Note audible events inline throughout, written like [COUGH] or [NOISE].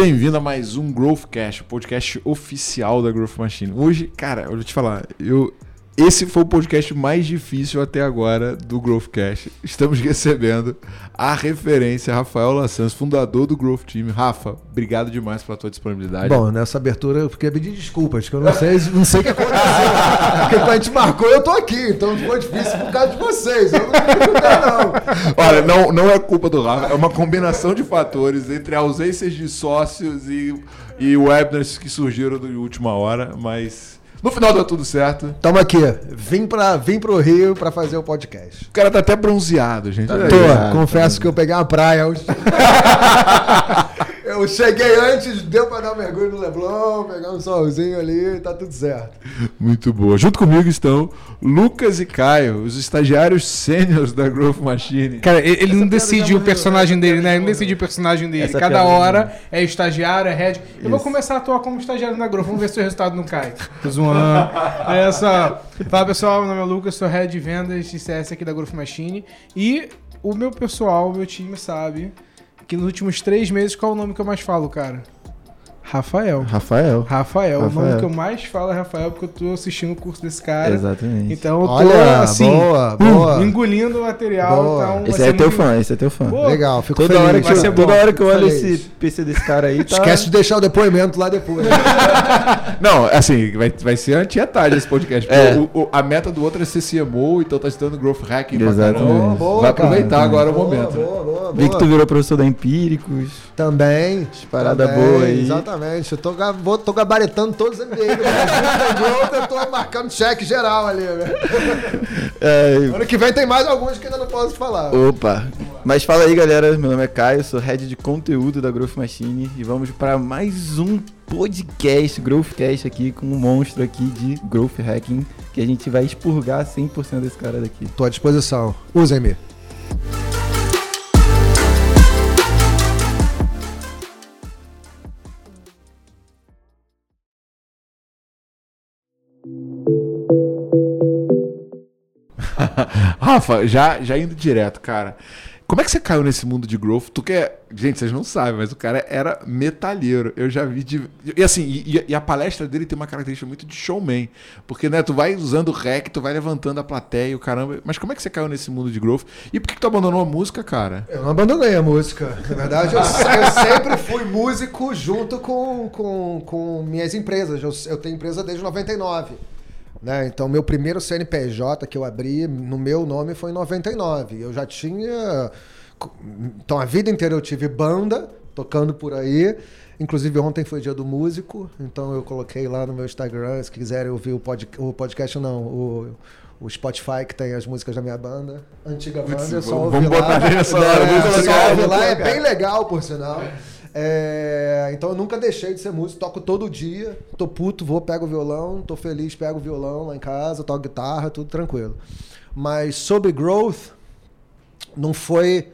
bem-vindo a mais um Growthcast, o podcast oficial da Growth Machine. Hoje, cara, eu vou te falar, eu esse foi o podcast mais difícil até agora do Growthcast. Estamos [LAUGHS] recebendo a referência Rafael Lassans, fundador do Growth Team. Rafa, obrigado demais pela tua disponibilidade. Bom, nessa abertura eu fiquei pedindo desculpas, que eu não sei, não sei o que aconteceu. Porque quando a gente marcou, eu tô aqui, então foi difícil por causa de vocês. Eu não ficar, não. Olha, não, não é culpa do Rafa, é uma combinação de fatores entre ausências de sócios e, e webinars que surgiram de última hora, mas no final deu tudo certo. Tamo aqui. Vim, pra, vim pro Rio pra fazer o podcast. O cara tá até bronzeado, gente. Tá Tô, confesso que eu peguei uma praia hoje. [LAUGHS] Eu cheguei antes, deu pra dar um mergulho no Leblon, pegar um solzinho ali, tá tudo certo. Muito boa. Junto comigo estão Lucas e Caio, os estagiários sêniores da Growth Machine. Cara, ele Essa não decide o personagem dele, né? Ele não decide o personagem dele. Essa Cada hora é estagiário, é head. Eu Isso. vou começar a atuar como estagiário na Growth, vamos ver se o resultado não cai. [LAUGHS] Tô zoando. Essa... Fala pessoal, meu nome é Lucas, sou head de vendas de CS aqui da Growth Machine. E o meu pessoal, o meu time sabe que nos últimos três meses, qual é o nome que eu mais falo, cara? Rafael. Rafael. Rafael. O nome que eu mais falo é Rafael, porque eu tô assistindo o curso desse cara. Exatamente. Então eu tô, Olha, assim, boa, boa. engolindo o material. Boa. Então esse é teu muito... fã, esse é teu fã. Boa. Legal, fico toda feliz. Hora que eu, toda hora que eu olho esse PC desse cara aí, tá... Esquece de deixar o depoimento lá depois. [LAUGHS] Não, assim, vai, vai ser anti-tarde esse podcast. É. O, o, a meta do outro é ser CMO, então tá estudando Growth Hacking Exatamente. Boa, vai aproveitar cara. agora boa, o momento. Boa, boa, Vi que tu virou professor da Empíricos. Também. Parada boa aí. Exatamente. Eu tô vou, tô gabaritando todos os MBA do Brasil. eu tô marcando cheque geral ali, né? É, ano que vem tem mais alguns que ainda não posso falar. Opa! Mas fala aí, galera. Meu nome é Caio, sou head de conteúdo da Growth Machine e vamos para mais um podcast, Growthcast aqui, com um monstro aqui de Growth Hacking, que a gente vai expurgar 100% desse cara daqui. Tô à disposição. Usem-me. Rafa, já, já indo direto, cara. Como é que você caiu nesse mundo de growth? Tu quer. Gente, vocês não sabem, mas o cara era metalheiro. Eu já vi de. E assim, e, e, a palestra dele tem uma característica muito de showman. Porque, né, tu vai usando o rec, tu vai levantando a plateia o caramba. Mas como é que você caiu nesse mundo de growth? E por que, que tu abandonou a música, cara? Eu não abandonei a música. Na verdade, eu, eu sempre fui músico junto com, com, com minhas empresas. Eu, eu tenho empresa desde 99. Né? Então, meu primeiro CNPJ que eu abri no meu nome foi em 99. Eu já tinha. Então, a vida inteira eu tive banda tocando por aí. Inclusive, ontem foi dia do músico, então eu coloquei lá no meu Instagram. Se quiserem ouvir o, pod... o podcast, não, o, o Spotify que tem as músicas da minha banda. Antiga banda, eu só ouvi Vamos lá. botar nessa hora. É, só ouvi lá, é bem legal, por sinal. É, então eu nunca deixei de ser músico, toco todo dia, tô puto, vou, pego o violão, tô feliz, pego o violão lá em casa, toco guitarra, tudo tranquilo. Mas sobre growth, não foi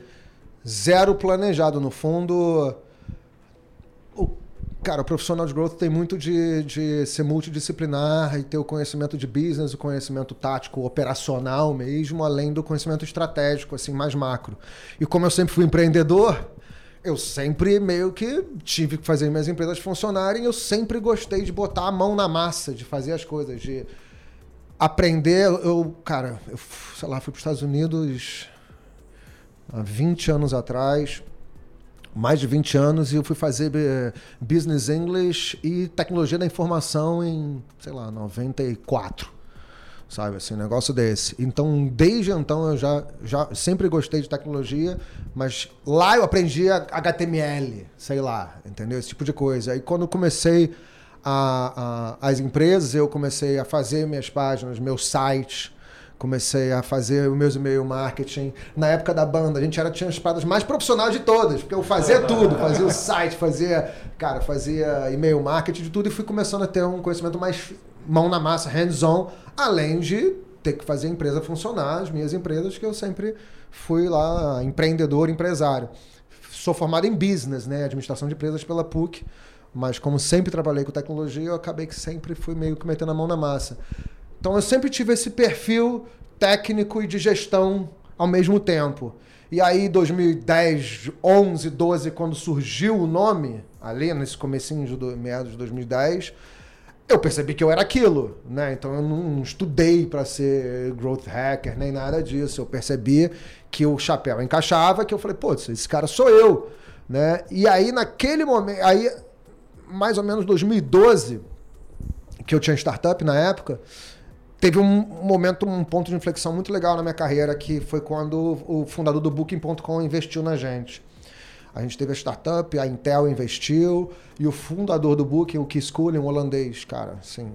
zero planejado. No fundo, o, cara, o profissional de growth tem muito de, de ser multidisciplinar e ter o conhecimento de business, o conhecimento tático, operacional mesmo, além do conhecimento estratégico, assim, mais macro. E como eu sempre fui empreendedor, eu sempre meio que tive que fazer minhas empresas funcionarem. Eu sempre gostei de botar a mão na massa, de fazer as coisas, de aprender. Eu, cara, eu, sei lá, fui para os Estados Unidos há 20 anos atrás, mais de 20 anos, e eu fui fazer eh, Business English e Tecnologia da Informação em, sei lá, 94 sabe? Assim, um negócio desse. Então, desde então, eu já, já sempre gostei de tecnologia, mas lá eu aprendi HTML, sei lá, entendeu? Esse tipo de coisa. Aí, quando comecei a, a, as empresas, eu comecei a fazer minhas páginas, meus sites, comecei a fazer os meus e-mail marketing. Na época da banda, a gente era, tinha as paradas mais profissionais de todas, porque eu fazia tudo, fazia o site, fazia, cara, fazia e-mail marketing de tudo e fui começando a ter um conhecimento mais mão na massa, hands-on, além de ter que fazer a empresa funcionar, as minhas empresas, que eu sempre fui lá empreendedor, empresário. Sou formado em business, né, administração de empresas pela PUC, mas como sempre trabalhei com tecnologia, eu acabei que sempre fui meio que metendo a mão na massa. Então eu sempre tive esse perfil técnico e de gestão ao mesmo tempo. E aí, 2010, 11, 12, quando surgiu o nome, ali nesse comecinho de do, meados de 2010, eu percebi que eu era aquilo, né? Então eu não estudei para ser growth hacker nem nada disso. Eu percebi que o chapéu encaixava, que eu falei, pô, esse cara sou eu, né? E aí naquele momento, aí mais ou menos 2012, que eu tinha startup na época, teve um momento, um ponto de inflexão muito legal na minha carreira, que foi quando o fundador do Booking.com investiu na gente. A gente teve a startup, a Intel investiu, e o fundador do Booking, o Keith Cullen, um holandês, cara, assim,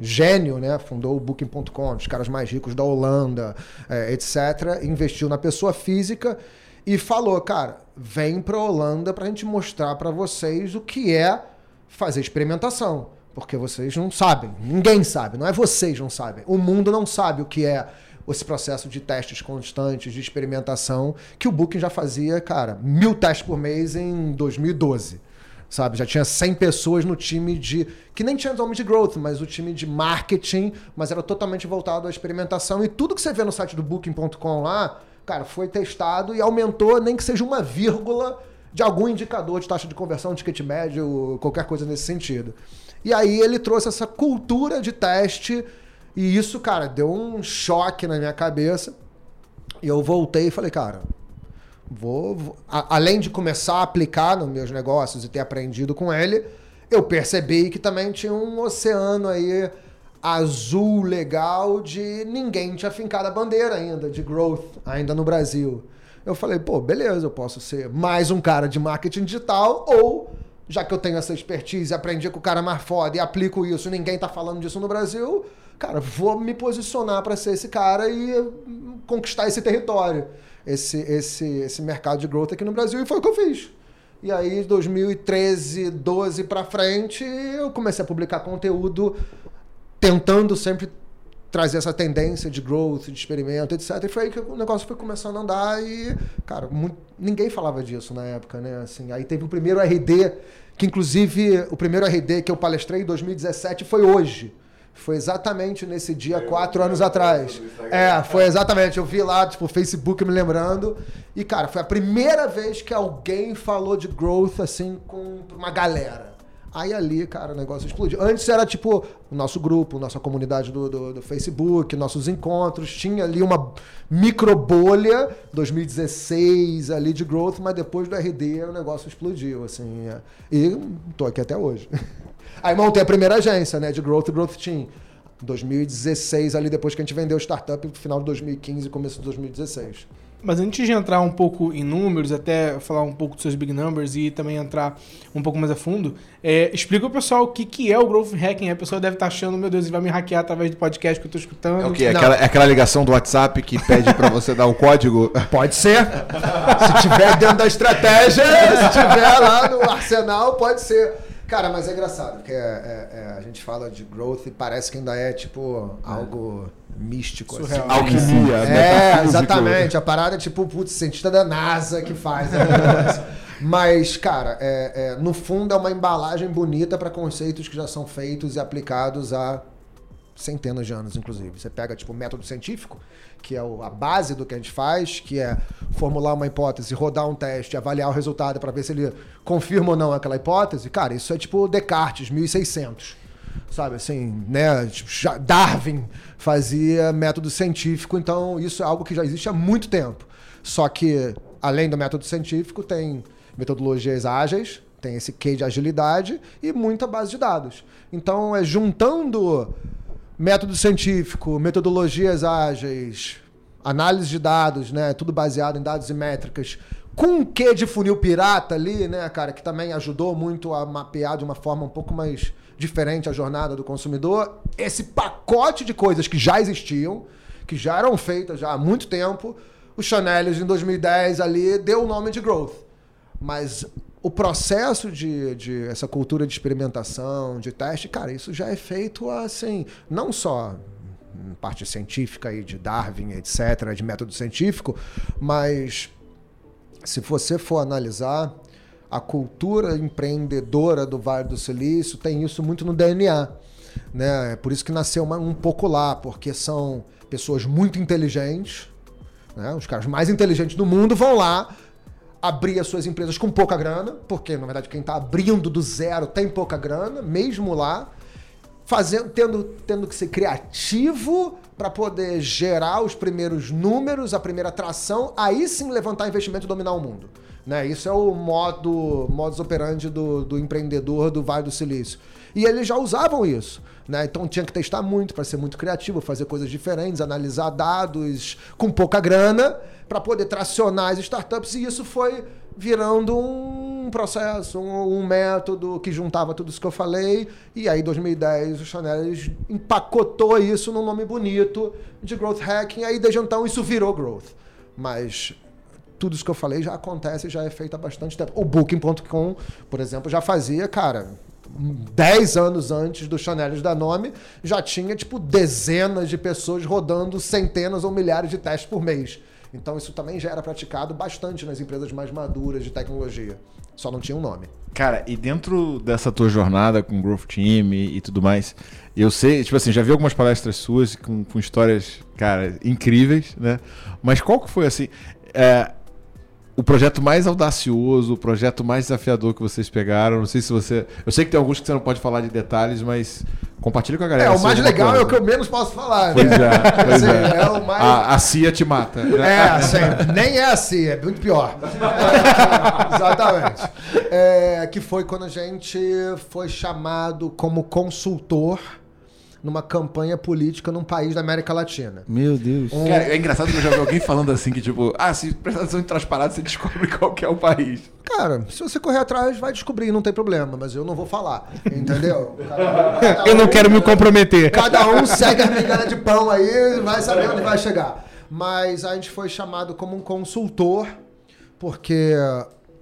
gênio, né? Fundou o Booking.com, os caras mais ricos da Holanda, é, etc. Investiu na pessoa física e falou, cara, vem para Holanda para a gente mostrar para vocês o que é fazer experimentação, porque vocês não sabem, ninguém sabe, não é vocês não sabem, o mundo não sabe o que é esse processo de testes constantes, de experimentação, que o Booking já fazia, cara, mil testes por mês em 2012. Sabe, já tinha 100 pessoas no time de. que nem tinha nome de growth, mas o time de marketing, mas era totalmente voltado à experimentação. E tudo que você vê no site do Booking.com lá, cara, foi testado e aumentou, nem que seja uma vírgula de algum indicador de taxa de conversão, ticket médio, qualquer coisa nesse sentido. E aí ele trouxe essa cultura de teste e isso, cara, deu um choque na minha cabeça. E eu voltei e falei, cara, vou, vou a, além de começar a aplicar nos meus negócios e ter aprendido com ele, eu percebi que também tinha um oceano aí azul legal de ninguém tinha fincado a bandeira ainda de growth ainda no Brasil. Eu falei, pô, beleza, eu posso ser mais um cara de marketing digital ou já que eu tenho essa expertise, aprendi com o cara mais foda e aplico isso, ninguém tá falando disso no Brasil, cara, vou me posicionar para ser esse cara e conquistar esse território, esse, esse, esse mercado de growth aqui no Brasil. E foi o que eu fiz. E aí, 2013, 12 para frente, eu comecei a publicar conteúdo tentando sempre trazer essa tendência de growth, de experimento, etc. E foi aí que o negócio foi começando a andar e, cara, muito, ninguém falava disso na época, né? Assim, aí teve o primeiro RD, que inclusive o primeiro RD que eu palestrei em 2017 foi hoje. Foi exatamente nesse dia, quatro anos atrás. É, foi exatamente. Eu vi lá, tipo, o Facebook me lembrando. E, cara, foi a primeira vez que alguém falou de growth, assim, com uma galera. Aí ali, cara, o negócio explodiu. Antes era tipo o nosso grupo, nossa comunidade do, do, do, Facebook, nossos encontros. Tinha ali uma micro bolha, 2016 ali de growth, mas depois do RD o negócio explodiu, assim. É. E tô aqui até hoje. [LAUGHS] Aí montei a primeira agência, né, de Growth Growth Team. 2016, ali depois que a gente vendeu o startup, final de 2015 começo de 2016. Mas antes de entrar um pouco em números, até falar um pouco dos seus big numbers e também entrar um pouco mais a fundo, é, explica o pessoal o que, que é o growth hacking. A pessoa deve estar achando, meu Deus, ele vai me hackear através do podcast que eu estou escutando. É o quê? É aquela, é aquela ligação do WhatsApp que pede para você dar o um código? [LAUGHS] Pode ser. se tiver dentro da estratégia, se tiver lá no arsenal, pode ser. Cara, mas é engraçado, porque é, é, é, a gente fala de growth e parece que ainda é tipo algo místico. Assim. Surreal. Assim. Alquimia. É, exatamente. A parada é tipo, putz, cientista da NASA que faz. Né? mas, cara, é, é, no fundo é uma embalagem bonita para conceitos que já são feitos e aplicados há centenas de anos, inclusive. Você pega, tipo, método científico, que é a base do que a gente faz, que é formular uma hipótese, rodar um teste, avaliar o resultado para ver se ele confirma ou não aquela hipótese. Cara, isso é tipo Descartes, 1600. Sabe assim, né? Tipo, Darwin fazia método científico, então isso é algo que já existe há muito tempo. Só que, além do método científico, tem metodologias ágeis, tem esse quê de agilidade e muita base de dados. Então, é juntando método científico, metodologias ágeis, análise de dados, né? Tudo baseado em dados e métricas. Com um quê de funil pirata ali, né, cara, que também ajudou muito a mapear de uma forma um pouco mais diferente a jornada do consumidor. Esse pacote de coisas que já existiam, que já eram feitas já há muito tempo, o Chanel em 2010 ali deu o nome de Growth. Mas o processo de, de essa cultura de experimentação, de teste, cara, isso já é feito assim, não só parte científica aí de Darwin, etc., de método científico, mas se você for analisar a cultura empreendedora do Vale do Silício tem isso muito no DNA, né? É por isso que nasceu uma, um pouco lá, porque são pessoas muito inteligentes, né? Os caras mais inteligentes do mundo vão lá abrir as suas empresas com pouca grana, porque na verdade quem está abrindo do zero tem pouca grana, mesmo lá, fazendo, tendo, tendo que ser criativo para poder gerar os primeiros números, a primeira atração, aí sim levantar investimento e dominar o mundo. Né? Isso é o modo modus operandi do, do empreendedor do Vale do Silício. E eles já usavam isso. Né? Então tinha que testar muito para ser muito criativo, fazer coisas diferentes, analisar dados com pouca grana para poder tracionar as startups. E isso foi virando um processo, um, um, método que juntava tudo isso que eu falei. E aí, em 2010, o Chanel empacotou isso num nome bonito de Growth Hacking. Aí, desde então, isso virou Growth. Mas tudo isso que eu falei já acontece, já é feito há bastante tempo. O Booking.com, por exemplo, já fazia, cara, 10 anos antes do Chanel da Nome, já tinha, tipo, dezenas de pessoas rodando centenas ou milhares de testes por mês. Então isso também já era praticado bastante nas empresas mais maduras de tecnologia. Só não tinha um nome. Cara, e dentro dessa tua jornada com Growth Team e, e tudo mais, eu sei, tipo assim, já vi algumas palestras suas com, com histórias, cara, incríveis, né? Mas qual que foi, assim, é, o projeto mais audacioso, o projeto mais desafiador que vocês pegaram? Não sei se você. Eu sei que tem alguns que você não pode falar de detalhes, mas compartilhe com a galera. É, o mais legal coisa. é o que eu menos posso falar. Pois né? é, [LAUGHS] pois assim, é. é mais... a, a CIA te mata. Né? É, assim, nem é a CIA, é muito pior. É, [LAUGHS] exatamente. É, que foi quando a gente foi chamado como consultor numa campanha política num país da América Latina. Meu Deus. Um... Cara, é engraçado que eu já vi alguém falando assim que, tipo, ah, se prestar atenção em transparado, você descobre [LAUGHS] qual que é o país. Cara, se você correr atrás, vai descobrir, não tem problema, mas eu não vou falar. Entendeu? Cada, eu não quero me comprometer. Cada um segue a migalha de pão aí, vai saber onde vai chegar. Mas a gente foi chamado como um consultor, porque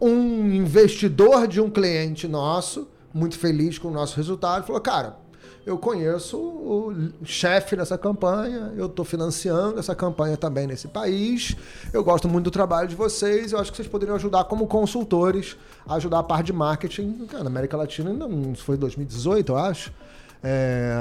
um investidor de um cliente nosso, muito feliz com o nosso resultado, falou: cara eu conheço o chefe dessa campanha, eu estou financiando essa campanha também nesse país, eu gosto muito do trabalho de vocês, eu acho que vocês poderiam ajudar como consultores, ajudar a parte de marketing na América Latina, isso foi 2018, eu acho. É,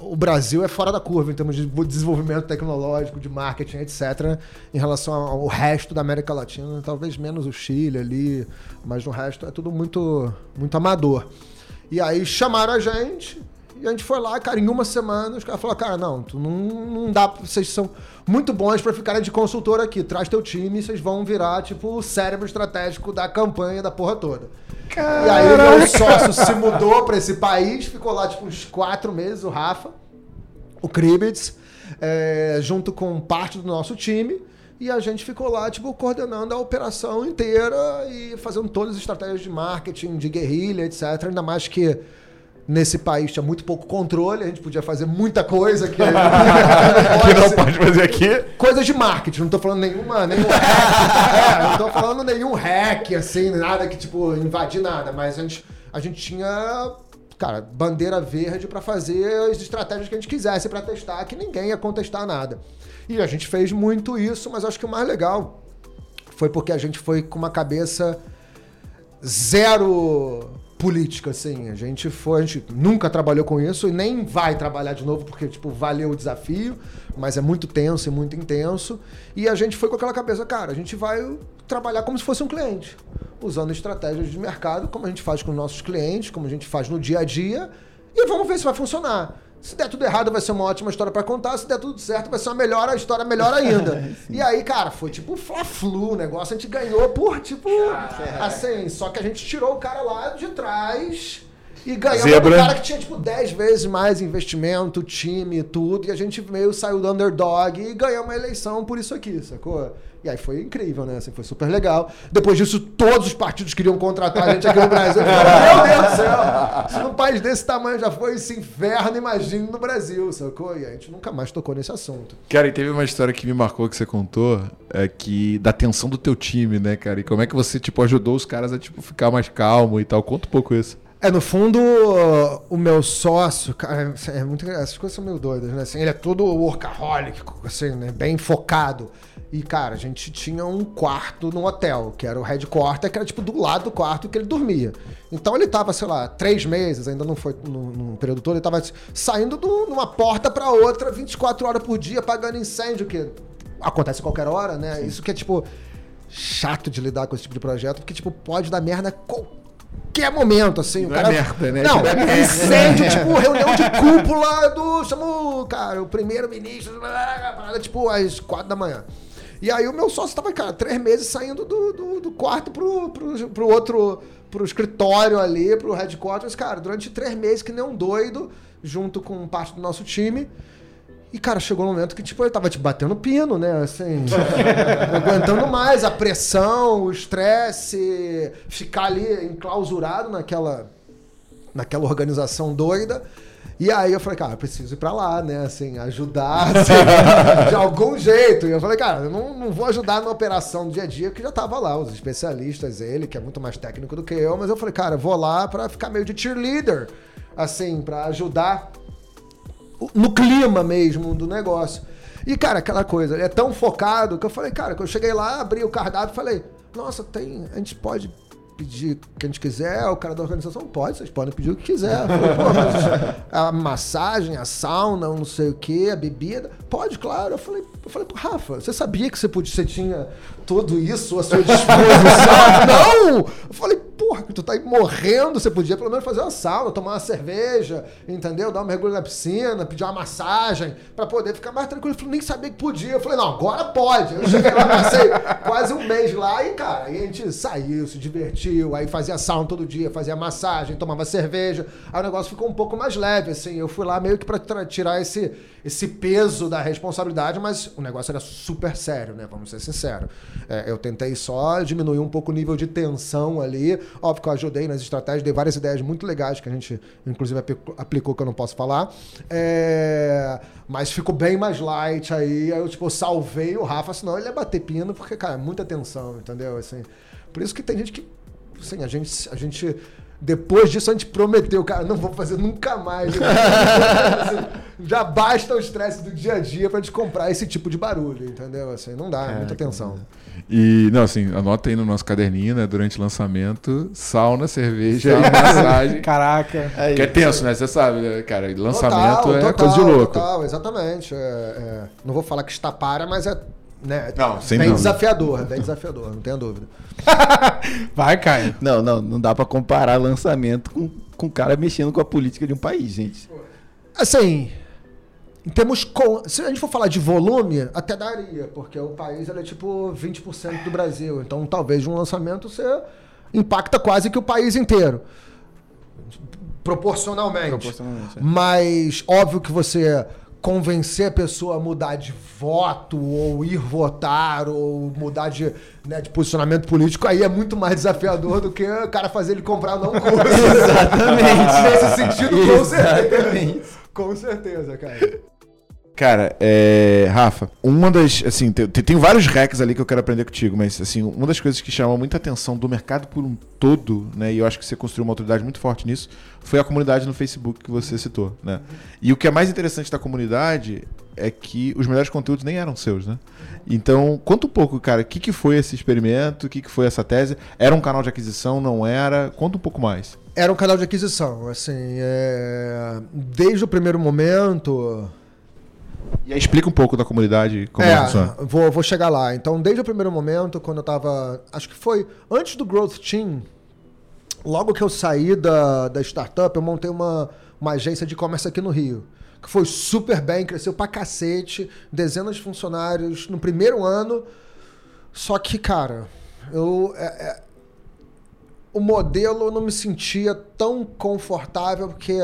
o Brasil é fora da curva em termos de desenvolvimento tecnológico, de marketing, etc., em relação ao resto da América Latina, talvez menos o Chile ali, mas no resto é tudo muito, muito amador. E aí chamaram a gente, e a gente foi lá, cara, em uma semana, os caras falaram, cara, não, tu não, não dá, vocês são muito bons para ficarem de consultor aqui. Traz teu time e vocês vão virar, tipo, o cérebro estratégico da campanha da porra toda. Caraca. E aí o meu sócio se mudou para esse país, ficou lá, tipo, uns quatro meses, o Rafa, o Kribitz, é, junto com parte do nosso time. E a gente ficou lá, tipo, coordenando a operação inteira e fazendo todas as estratégias de marketing, de guerrilha, etc. Ainda mais que nesse país tinha muito pouco controle, a gente podia fazer muita coisa que, [LAUGHS] [LAUGHS] que não pode fazer aqui. Coisas de marketing, não estou falando nenhuma, nenhum [LAUGHS] hack, é, não tô falando nenhum hack, assim, nada que, tipo, invadir nada, mas a gente, a gente tinha, cara, bandeira verde para fazer as estratégias que a gente quisesse para testar, que ninguém ia contestar nada. E a gente fez muito isso, mas acho que o mais legal foi porque a gente foi com uma cabeça zero política, assim. A gente foi, a gente nunca trabalhou com isso e nem vai trabalhar de novo, porque, tipo, valeu o desafio, mas é muito tenso e muito intenso. E a gente foi com aquela cabeça, cara, a gente vai trabalhar como se fosse um cliente, usando estratégias de mercado, como a gente faz com nossos clientes, como a gente faz no dia a dia, e vamos ver se vai funcionar. Se der tudo errado, vai ser uma ótima história para contar. Se der tudo certo, vai ser uma melhor a história melhor ainda. [LAUGHS] e aí, cara, foi tipo fla-flu o negócio. A gente ganhou por, tipo, assim, só que a gente tirou o cara lá de trás e ganhamos um cara que tinha, tipo, 10 vezes mais investimento, time, tudo. E a gente meio saiu do underdog e ganhamos uma eleição por isso aqui, sacou? E aí foi incrível, né? Assim, foi super legal. Depois disso, todos os partidos queriam contratar a gente aqui no Brasil. [LAUGHS] Falei, Meu Deus do céu! Se num país desse tamanho já foi esse inferno, imagine no Brasil, sacou? E a gente nunca mais tocou nesse assunto. Cara, e teve uma história que me marcou que você contou, é que da tensão do teu time, né, cara? E como é que você, tipo, ajudou os caras a, tipo, ficar mais calmo e tal? Conta um pouco isso. É, no fundo, o meu sócio, cara, é muito, essas coisas são meio doidas, né? Assim, ele é todo workaholic, assim, né? Bem focado. E, cara, a gente tinha um quarto no hotel, que era o headquarter, que era tipo do lado do quarto que ele dormia. Então ele tava, sei lá, três meses, ainda não foi no, no período todo, ele tava saindo de uma porta para outra 24 horas por dia, apagando incêndio, que acontece a qualquer hora, né? Isso que é, tipo, chato de lidar com esse tipo de projeto, porque, tipo, pode dar merda qualquer momento, assim. Não o cara... é merda, né? Não, Tipo, é incêndio, [LAUGHS] tipo, reunião de cúpula do. Chama o, cara, o primeiro-ministro, tipo, às quatro da manhã. E aí o meu sócio tava, cara, três meses saindo do, do, do quarto pro, pro, pro outro, pro escritório ali, pro headquarters, cara, durante três meses que nem um doido, junto com parte do nosso time. E, cara, chegou um momento que, tipo, eu tava, tipo, batendo pino, né? Assim, [LAUGHS] aguentando mais a pressão, o estresse, ficar ali enclausurado naquela, naquela organização doida. E aí eu falei, cara, eu preciso ir pra lá, né? Assim, ajudar [LAUGHS] assim, de algum jeito. E eu falei, cara, eu não, não vou ajudar na operação do dia a dia, porque já tava lá, os especialistas, ele, que é muito mais técnico do que eu, mas eu falei, cara, eu vou lá pra ficar meio de cheerleader, assim, pra ajudar no clima mesmo do negócio. E, cara, aquela coisa, é tão focado que eu falei, cara, que eu cheguei lá, abri o cardápio e falei, nossa, tem. A gente pode pedir o que a gente quiser, o cara da organização pode, vocês podem pedir o que quiser. Falei, Pô, mas [LAUGHS] a massagem, a sauna, não sei o que, a bebida, pode, claro. Eu falei, eu falei, Rafa, você sabia que você, podia, você tinha tudo isso à sua disposição? [LAUGHS] não! Eu falei, porra, que tu tá aí morrendo, você podia pelo menos fazer uma sauna, tomar uma cerveja, entendeu? Dar um mergulho na piscina, pedir uma massagem, pra poder ficar mais tranquilo. Eu falei, nem sabia que podia. Eu falei, não, agora pode. Eu cheguei lá, passei quase um mês lá e, cara, aí a gente saiu, se divertiu, aí fazia sauna todo dia, fazia massagem, tomava cerveja. Aí o negócio ficou um pouco mais leve, assim. Eu fui lá meio que pra tirar esse, esse peso da responsabilidade, mas o negócio era super sério, né? Vamos ser sinceros. É, eu tentei só diminuir um pouco o nível de tensão ali. Óbvio que eu ajudei nas estratégias, dei várias ideias muito legais que a gente, inclusive, aplicou que eu não posso falar. É, mas ficou bem mais light aí. Aí eu, tipo, salvei o Rafa, senão ele ia bater pino, porque, cara, é muita tensão, entendeu? Assim, por isso que tem gente que. Assim, a gente. A gente depois disso a gente prometeu, cara, não vou fazer nunca mais. [LAUGHS] Já basta o estresse do dia a dia pra gente comprar esse tipo de barulho, entendeu? Assim, não dá, é muita tensão. E, não, assim, anota aí no nosso caderninho, né? Durante o lançamento, sauna, cerveja e massagem. [LAUGHS] Caraca. É que é tenso, né? Você sabe, né, cara? Lançamento total, é total, coisa de louco. Total, exatamente. É, é, não vou falar que está para, mas é né? Não, sem bem dúvida. desafiador, bem desafiador, não tenha dúvida. [LAUGHS] Vai, Caio. Não, não, não dá pra comparar lançamento com, com o cara mexendo com a política de um país, gente. Assim, em termos com, se a gente for falar de volume, até daria, porque o país é tipo 20% do Brasil, então talvez um lançamento você impacta quase que o país inteiro. Proporcionalmente. Proporcionalmente, é. Mas óbvio que você convencer a pessoa a mudar de voto ou ir votar ou mudar de, né, de posicionamento político aí é muito mais desafiador do que o cara fazer ele comprar não curso. [LAUGHS] Exatamente. Nesse sentido, com certeza. Exatamente. Com certeza, cara. [LAUGHS] Cara, é, Rafa, uma das. Assim, tem, tem vários hacks ali que eu quero aprender contigo, mas assim, uma das coisas que chamou muita atenção do mercado por um todo, né? E eu acho que você construiu uma autoridade muito forte nisso, foi a comunidade no Facebook que você citou, né? E o que é mais interessante da comunidade é que os melhores conteúdos nem eram seus, né? Então, conta um pouco, cara, o que, que foi esse experimento, o que, que foi essa tese? Era um canal de aquisição, não era? Conta um pouco mais. Era um canal de aquisição, assim, é... desde o primeiro momento, E aí explica um pouco da comunidade, como é, ela funciona. vou, vou chegar lá. Então, desde o primeiro momento, quando eu tava. Acho que foi antes do Growth Team, logo que eu saí da, da startup, eu montei uma, uma agência de e-commerce aqui no Rio. Que foi super bem, cresceu pra cacete, dezenas de funcionários no primeiro ano. Só que, cara, eu. é- é- o modelo eu não me sentia tão confortável, porque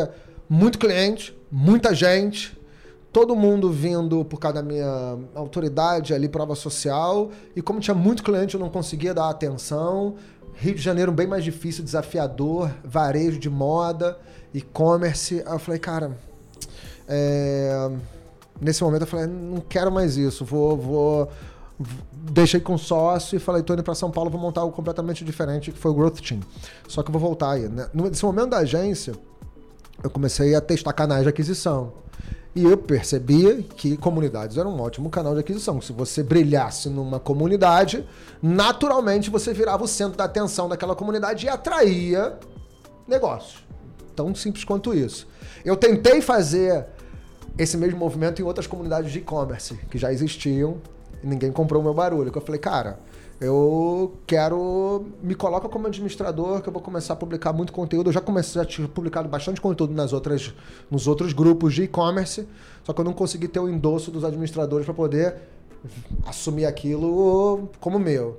muito cliente, muita gente, todo mundo vindo por causa da minha autoridade ali, prova social, e como tinha muito cliente, eu não conseguia dar atenção. Rio de Janeiro bem mais difícil, desafiador, varejo de moda, e-commerce. Aí eu falei, cara, é, nesse momento eu falei, não quero mais isso, vou, vou deixei com sócio e falei, tô indo para São Paulo, vou montar algo completamente diferente, que foi o Growth Team. Só que eu vou voltar aí. Né? Nesse momento da agência, eu comecei a testar canais de aquisição. E eu percebi que comunidades eram um ótimo canal de aquisição. Se você brilhasse numa comunidade, naturalmente você virava o centro da atenção daquela comunidade e atraía negócios. Tão simples quanto isso. Eu tentei fazer esse mesmo movimento em outras comunidades de e-commerce que já existiam E ninguém comprou o meu barulho. Eu falei, cara, eu quero. Me coloca como administrador, que eu vou começar a publicar muito conteúdo. Eu já comecei a tinha publicado bastante conteúdo nas outras, nos outros grupos de e-commerce, só que eu não consegui ter o endosso dos administradores para poder assumir aquilo como meu.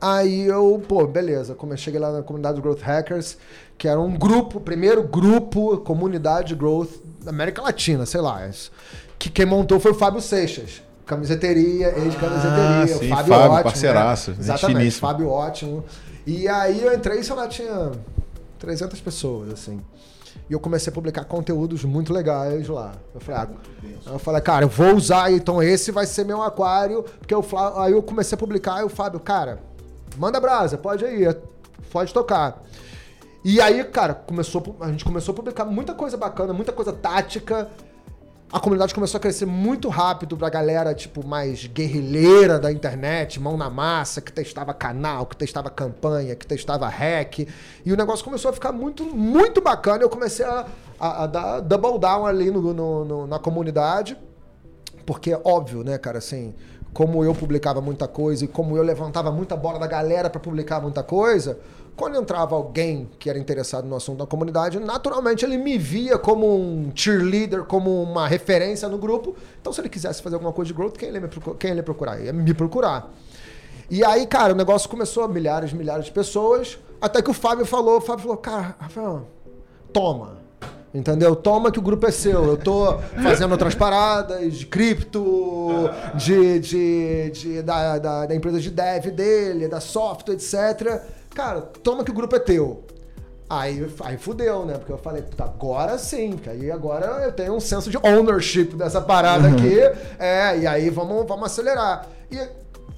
Aí eu, pô, beleza, como eu cheguei lá na comunidade Growth Hackers, que era um grupo, primeiro grupo, comunidade de growth da América Latina, sei lá. Que quem montou foi o Fábio Seixas. Camiseteria, ex-camiseteria. Ah, sim, Fábio, Fábio, ótimo. parceiraço, né? Exatamente, finíssima. Fábio ótimo. E aí eu entrei, sei lá, tinha 300 pessoas, assim. E eu comecei a publicar conteúdos muito legais lá. Eu falei, ah, eu falei, cara, eu vou usar, então esse vai ser meu aquário. Porque eu, aí eu comecei a publicar e o Fábio, cara, manda brasa, pode ir, pode tocar. E aí, cara, começou, a gente começou a publicar muita coisa bacana, muita coisa tática. A comunidade começou a crescer muito rápido pra galera, tipo, mais guerrilheira da internet, mão na massa, que testava canal, que testava campanha, que testava hack. E o negócio começou a ficar muito, muito bacana. Eu comecei a, a- a dar double down ali no- no- no- na comunidade. Porque, óbvio, né, cara, assim, como eu publicava muita coisa e como eu levantava muita bola da galera pra publicar muita coisa, quando entrava alguém que era interessado no assunto da comunidade, naturalmente ele me via como um cheerleader, como uma referência no grupo. Então, se ele quisesse fazer alguma coisa de growth, quem ele ia, quem ele ia procurar? Ia me procurar. E aí, cara, o negócio começou a milhares, milhares de pessoas, até que o Fábio falou, o Fábio falou, cara, Rafael, toma. Entendeu? Toma que o grupo é seu. Eu tô fazendo outras paradas de cripto, de, de, de- da, da, da empresa de dev dele, da software, etc. Cara, toma que o grupo é teu. Aí, aí fudeu, né? Porque eu falei, puta, agora sim, porque aí agora eu tenho um senso de ownership dessa parada aqui. É, e aí vamos, vamos acelerar. E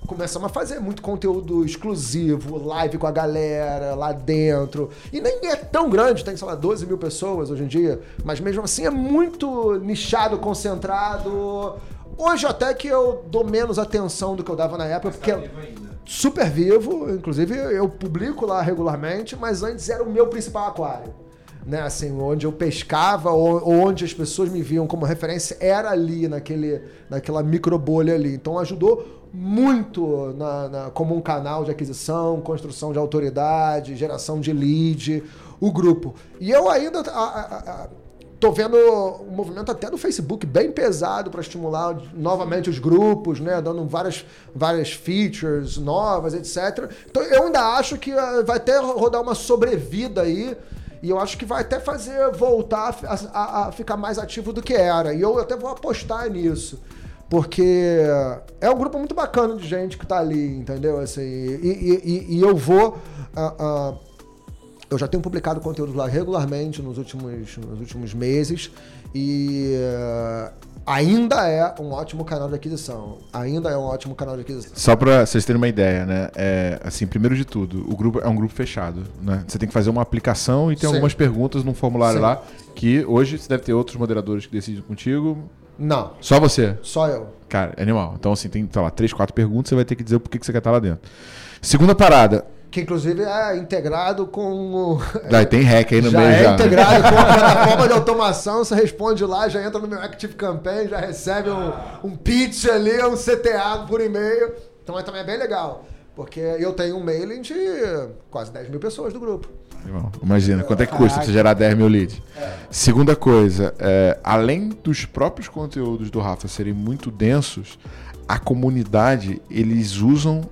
começamos a fazer muito conteúdo exclusivo, live com a galera lá dentro. E nem é tão grande, tem, sei lá, 12 mil pessoas hoje em dia. Mas mesmo assim é muito nichado, concentrado. Hoje até que eu dou menos atenção do que eu dava na época, porque super vivo, inclusive eu publico lá regularmente, mas antes era o meu principal aquário. Né, assim, onde eu pescava, ou, onde as pessoas me viam como referência, era ali, naquele, naquela micro bolha ali. Então ajudou muito na, na- como um canal de aquisição, construção de autoridade, geração de lead, o grupo. E eu ainda a- a- a- tô vendo um movimento até do Facebook bem pesado para estimular novamente os grupos, né, dando várias, várias features novas, etc. Então eu ainda acho que eh, vai até rodar uma sobrevida aí. E eu acho que vai até fazer voltar a, a- a ficar mais ativo do que era. E eu até vou apostar nisso. Porque é um grupo muito bacana de gente que tá ali, entendeu? Assim, e, e- e- eu vou. ah, ah, eu já tenho publicado conteúdo lá regularmente nos últimos, nos últimos meses. E ah, ainda é um ótimo canal de aquisição. Ainda é um ótimo canal de aquisição. Só pra vocês terem uma ideia, né? É, assim, primeiro de tudo, o grupo é um grupo fechado, né? Você tem que fazer uma aplicação e tem Sim. algumas perguntas num formulário Sim. lá que hoje você deve ter outros moderadores que decidem contigo. Não, Só você. só eu. Cara, é animal. Então, assim, tem, sei lá, três, quatro perguntas, você vai ter que dizer o porquê que você quer estar lá dentro. Segunda parada. Que inclusive é integrado com o. [LAUGHS] Daí tem hack aí no já meio é já. integrado com a [LAUGHS] plataforma de automação, você responde lá, já entra no meu Active Campaign, já recebe um, um pitch ali, um CTA por e-mail. Então é, também é bem legal. Porque eu tenho um mailing de quase 10 mil pessoas do grupo. Irmão, Imagina, quanto é que custa você gerar 10 mil leads? Segunda coisa, é, além dos próprios conteúdos do Rafa serem muito densos, a comunidade, eles usam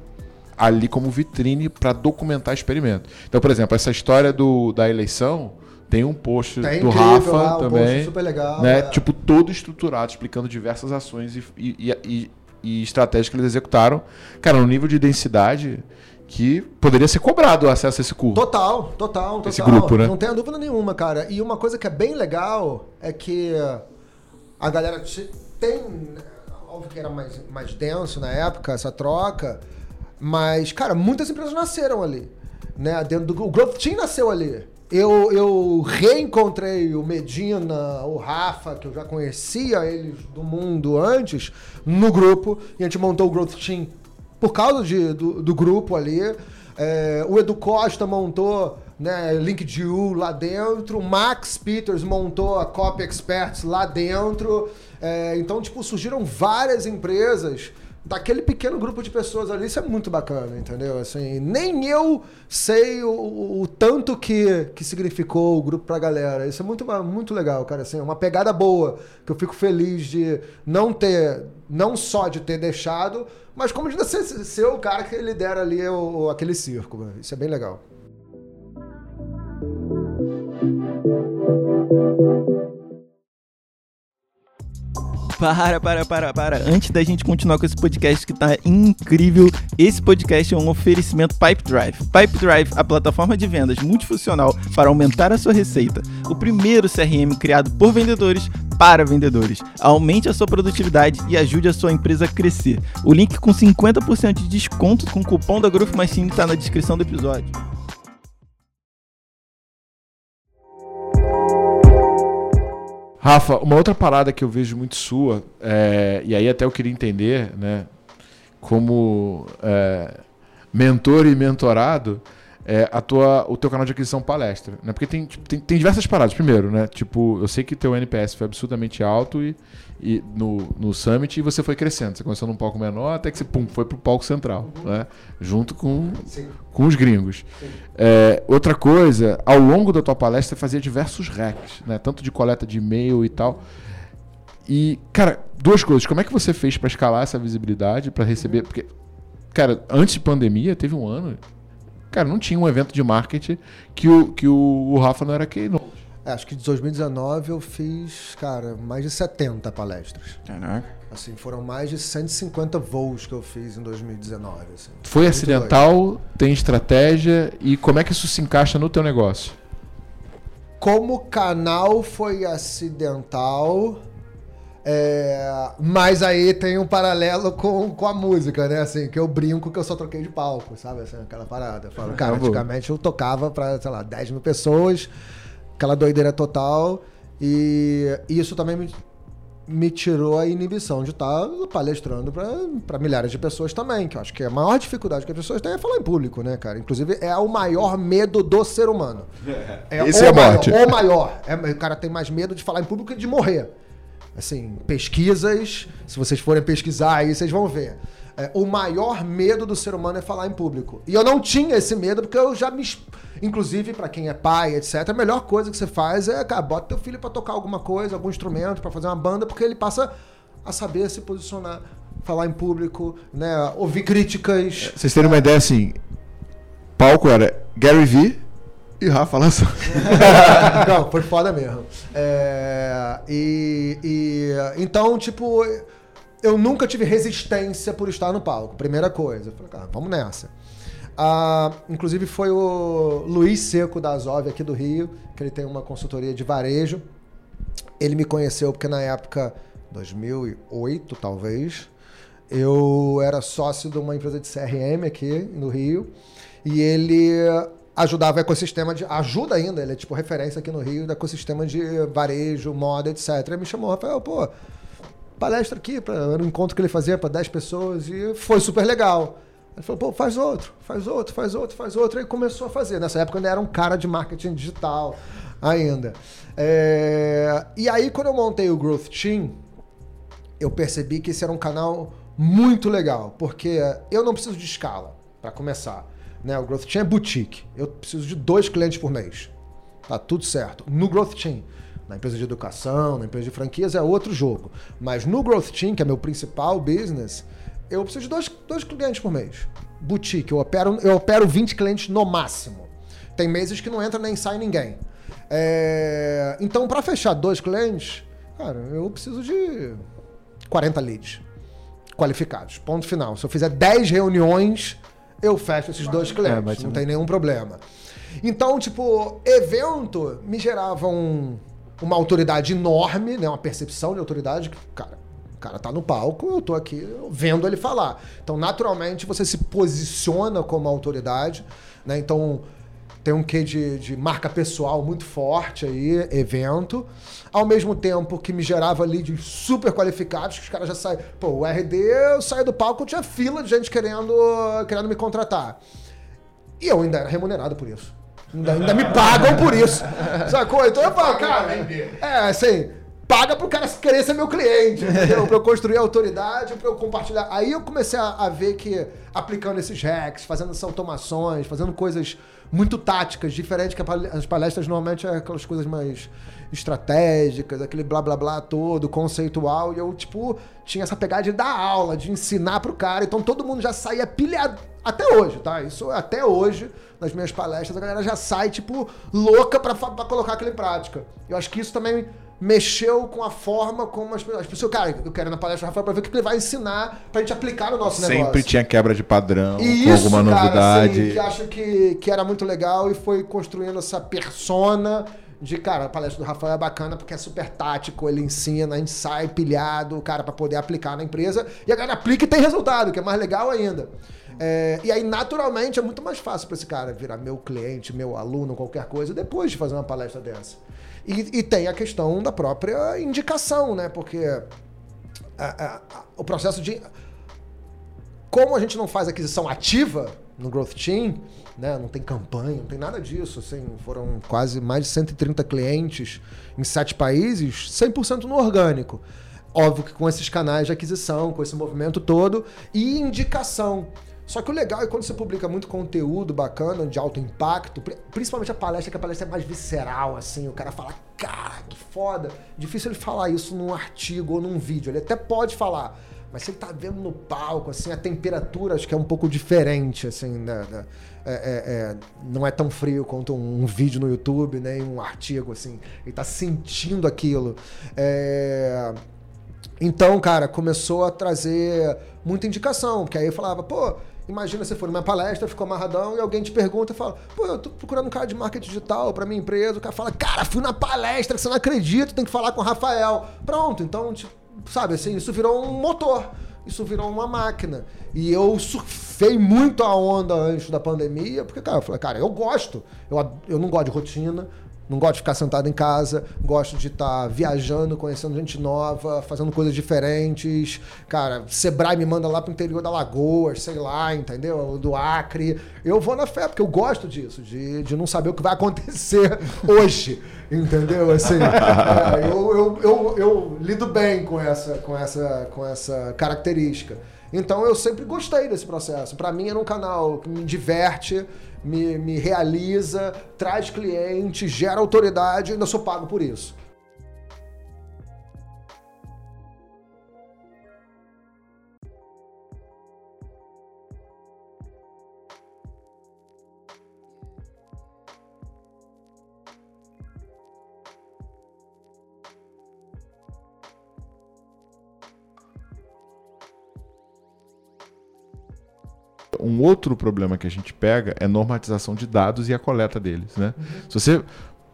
ali como vitrine para documentar experimento. Então, por exemplo, essa história do, da eleição, tem um post Tem do incrível Rafa lá, um também. post super legal, né? é. Tipo, todo estruturado, explicando diversas ações e, e, e- e estratégias que eles executaram. Cara, no nível de densidade que poderia ser cobrado o acesso a esse curso. Total, total, total. Esse grupo, né? Não tenho dúvida nenhuma, cara. E uma coisa que é bem legal é que a galera te- tem. Óbvio que era mais, mais denso na época, essa troca. Mas, cara, muitas empresas nasceram ali. Né? Dentro do, o Growth Team nasceu ali. Eu, eu reencontrei o Medina, o Rafa, que eu já conhecia eles do mundo antes, no grupo. E a gente montou o Growth Team por causa de, do, do grupo ali. É, o Edu Costa montou né, LinkedIn lá dentro. O Max Peters montou a Copy Experts lá dentro. É, então, tipo, surgiram várias empresas daquele pequeno grupo de pessoas ali, isso é muito bacana, entendeu? Assim, nem eu sei o, o tanto que, que significou o grupo pra galera. Isso é muito, muito legal, cara. Assim, é uma pegada boa, que eu fico feliz de não ter, não só de ter deixado, mas como de ser, ser o cara que lidera ali o, aquele circo. Isso é bem legal. Para, para, para, para. Antes da gente continuar com esse podcast que tá incrível, esse podcast é um oferecimento Pipe Drive. Pipe Drive, a plataforma de vendas multifuncional para aumentar a sua receita. O primeiro CRM criado por vendedores para vendedores. Aumente a sua produtividade e ajude a sua empresa a crescer. O link com 50% de desconto com o cupom da Growth Machine está na descrição do episódio. Rafa, uma outra parada que eu vejo muito sua, é, e aí até eu queria entender, né, como é, mentor e mentorado, é a tua, o teu canal de aquisição palestra, né? Porque tem, tipo, tem, tem diversas paradas. Primeiro, né? Tipo, eu sei que teu NPS foi absurdamente alto e, e no, no Summit e você foi crescendo. Você começou num palco menor até que você pum, foi pro palco central, uhum. né? Junto com, com os gringos. É, outra coisa, ao longo da tua palestra você fazia diversos hacks, né? Tanto de coleta de e-mail e tal. E, cara, duas coisas. Como é que você fez para escalar essa visibilidade, para receber. Porque, cara, antes de pandemia, teve um ano Cara, não tinha um evento de marketing que o, que o, o Rafa não era keynote. É, acho que de 2019 eu fiz, cara, mais de 70 palestras. Caraca. Assim, foram mais de 150 voos que eu fiz em 2019. Assim. Foi Muito acidental, legal. tem estratégia e como é que isso se encaixa no teu negócio? Como canal foi acidental, é, mas aí tem um paralelo com, com a música, né? Assim, que eu brinco que eu só troquei de palco, sabe? Assim, aquela parada. Eu falo, cara, antigamente eu tocava pra, sei lá, 10 mil pessoas, aquela doideira total. E isso também me, me tirou a inibição de estar tá palestrando para milhares de pessoas também, que eu acho que a maior dificuldade que as pessoas têm é falar em público, né, cara? Inclusive, é o maior medo do ser humano. [LAUGHS] É, Esse é a morte. Maior, o maior. É, o cara tem mais medo de falar em público que de morrer assim, pesquisas, se vocês forem pesquisar aí, vocês vão ver. É, o maior medo do ser humano é falar em público. E eu não tinha esse medo, porque eu já me. Inclusive, para quem é pai, etc., a melhor coisa que você faz é, cara, bota teu filho para tocar alguma coisa, algum instrumento, para fazer uma banda, porque ele passa a saber se posicionar, falar em público, né, ouvir críticas. Vocês terem uma ideia assim: palco era Gary Vee e Rafa lançou. [LAUGHS] Não, foi foda mesmo. É, e, e, então, tipo, eu nunca tive resistência por estar no palco. Primeira coisa. Falei, cara, vamos nessa. Ah, inclusive foi o Luiz Seco da Azov aqui do Rio, que ele tem uma consultoria de varejo. Ele me conheceu porque na época, 2008 talvez, eu era sócio de uma empresa de CRM aqui no Rio. E ele ajudava o ecossistema de. Ajuda ainda, ele é tipo referência aqui no Rio do ecossistema de varejo, moda, etc. Ele me chamou, Rafael, pô, palestra aqui, pra, era um encontro que ele fazia para 10 pessoas e foi super legal. Ele falou, pô, faz outro, faz outro, faz outro, faz outro. E começou a fazer. Nessa época ainda era um cara de marketing digital ainda. É... E aí, quando eu montei o Growth Team, eu percebi que esse era um canal muito legal, porque eu não preciso de escala, para começar. Né? O Growth Team é boutique. Eu preciso de dois clientes por mês. Tá tudo certo. No Growth Team, na empresa de educação, na empresa de franquias, é outro jogo. Mas no Growth Team, que é meu principal business, eu preciso de dois, dois clientes por mês. Boutique, eu opero, eu opero 20 clientes no máximo. Tem meses que não entra nem sai ninguém. É... Então, para fechar dois clientes, cara, eu preciso de 40 leads qualificados. Ponto final. Se eu fizer 10 reuniões eu fecho esses dois clientes, é, não tem nenhum problema. Então, tipo, evento me gerava um, uma autoridade enorme, né? Uma percepção de autoridade. Cara, o cara tá no palco, eu tô aqui vendo ele falar. Então, naturalmente, você se posiciona como autoridade, né? Então, tem um quê de, de marca pessoal muito forte aí, evento. Ao mesmo tempo que me gerava leads super qualificados, que os caras já saem. Pô, o RD, eu saí do palco, tinha fila de gente querendo, querendo me contratar. E eu ainda era remunerado por isso. Ainda, ainda me pagam por isso. [LAUGHS] Sacou? Então eu falo, cara. É, assim. Paga pro cara querer ser meu cliente, entendeu? pra eu construir autoridade, pra eu compartilhar. Aí eu comecei a, a ver que aplicando esses hacks, fazendo essas automações, fazendo coisas muito táticas, diferente que as palestras normalmente é aquelas coisas mais estratégicas, aquele blá blá blá todo, conceitual, e eu, tipo, tinha essa pegada de dar aula, de ensinar pro cara, então todo mundo já saía pilhado, até hoje, tá? Isso até hoje, nas minhas palestras, a galera já sai, tipo, louca pra, pra colocar aquilo em prática. Eu acho que isso também mexeu com a forma como as, as pessoas. Cara, eu quero ir na palestra do Rafael pra ver o que ele vai ensinar pra gente aplicar no nosso Sempre negócio. tinha quebra de padrão, E com isso, alguma cara, novidade. assim, que acho que, que era muito legal e foi construindo essa persona de, cara, a palestra do Rafael é bacana porque é super tático, ele ensina, a gente sai pilhado, cara, pra poder aplicar na empresa e a galera aplica e tem resultado, que é mais legal ainda. É, e aí, naturalmente, é muito mais fácil para esse cara virar meu cliente, meu aluno, qualquer coisa, depois de fazer uma palestra dessa. E, e tem a questão da própria indicação, né? Porque a- a- a- o processo de. Como a gente não faz aquisição ativa no Growth Team, né? Não tem campanha, não tem nada disso. Assim, foram quase mais de 130 clientes em sete países, 100% no orgânico. Óbvio que com esses canais de aquisição, com esse movimento todo e indicação. Só que o legal é quando você publica muito conteúdo bacana, de alto impacto, pri- principalmente a palestra, que a palestra é mais visceral, assim, o cara fala, cara, que foda. Difícil ele falar isso num artigo ou num vídeo. Ele até pode falar, mas se ele tá vendo no palco, assim, a temperatura acho que é um pouco diferente, assim, da, da- é- é- é, não é tão frio quanto um, vídeo no YouTube, nem um artigo, assim. Ele tá sentindo aquilo. É... Então, cara, começou a trazer muita indicação, porque aí eu falava, pô, imagina você for numa palestra, ficou amarradão e alguém te pergunta e fala, pô, eu tô procurando um cara de marketing digital pra minha empresa. O cara fala, cara, fui na palestra, você não acredita, tem que falar com o Rafael. Pronto, então, tipo, sabe, assim, isso virou um motor. Isso virou uma máquina. E eu surfei muito a onda antes da pandemia, porque, cara, eu falei, cara, eu gosto. Eu, eu não gosto de rotina, não gosto de ficar sentado em casa, gosto de estar viajando, conhecendo gente nova, fazendo coisas diferentes. Cara, Sebrae me manda lá pro interior da Lagoa, sei lá, entendeu? Do Acre. Eu vou na fé, porque eu gosto disso, de, de não saber o que vai acontecer [LAUGHS] hoje, entendeu? Assim, é, eu, eu, eu, eu lido bem com essa, com, essa, com essa característica. Então eu sempre gostei desse processo. Para mim era um canal que me diverte, me, me realiza, traz cliente, gera autoridade ainda sou pago por isso. Um outro problema que a gente pega é normatização de dados e a coleta deles, né? Se você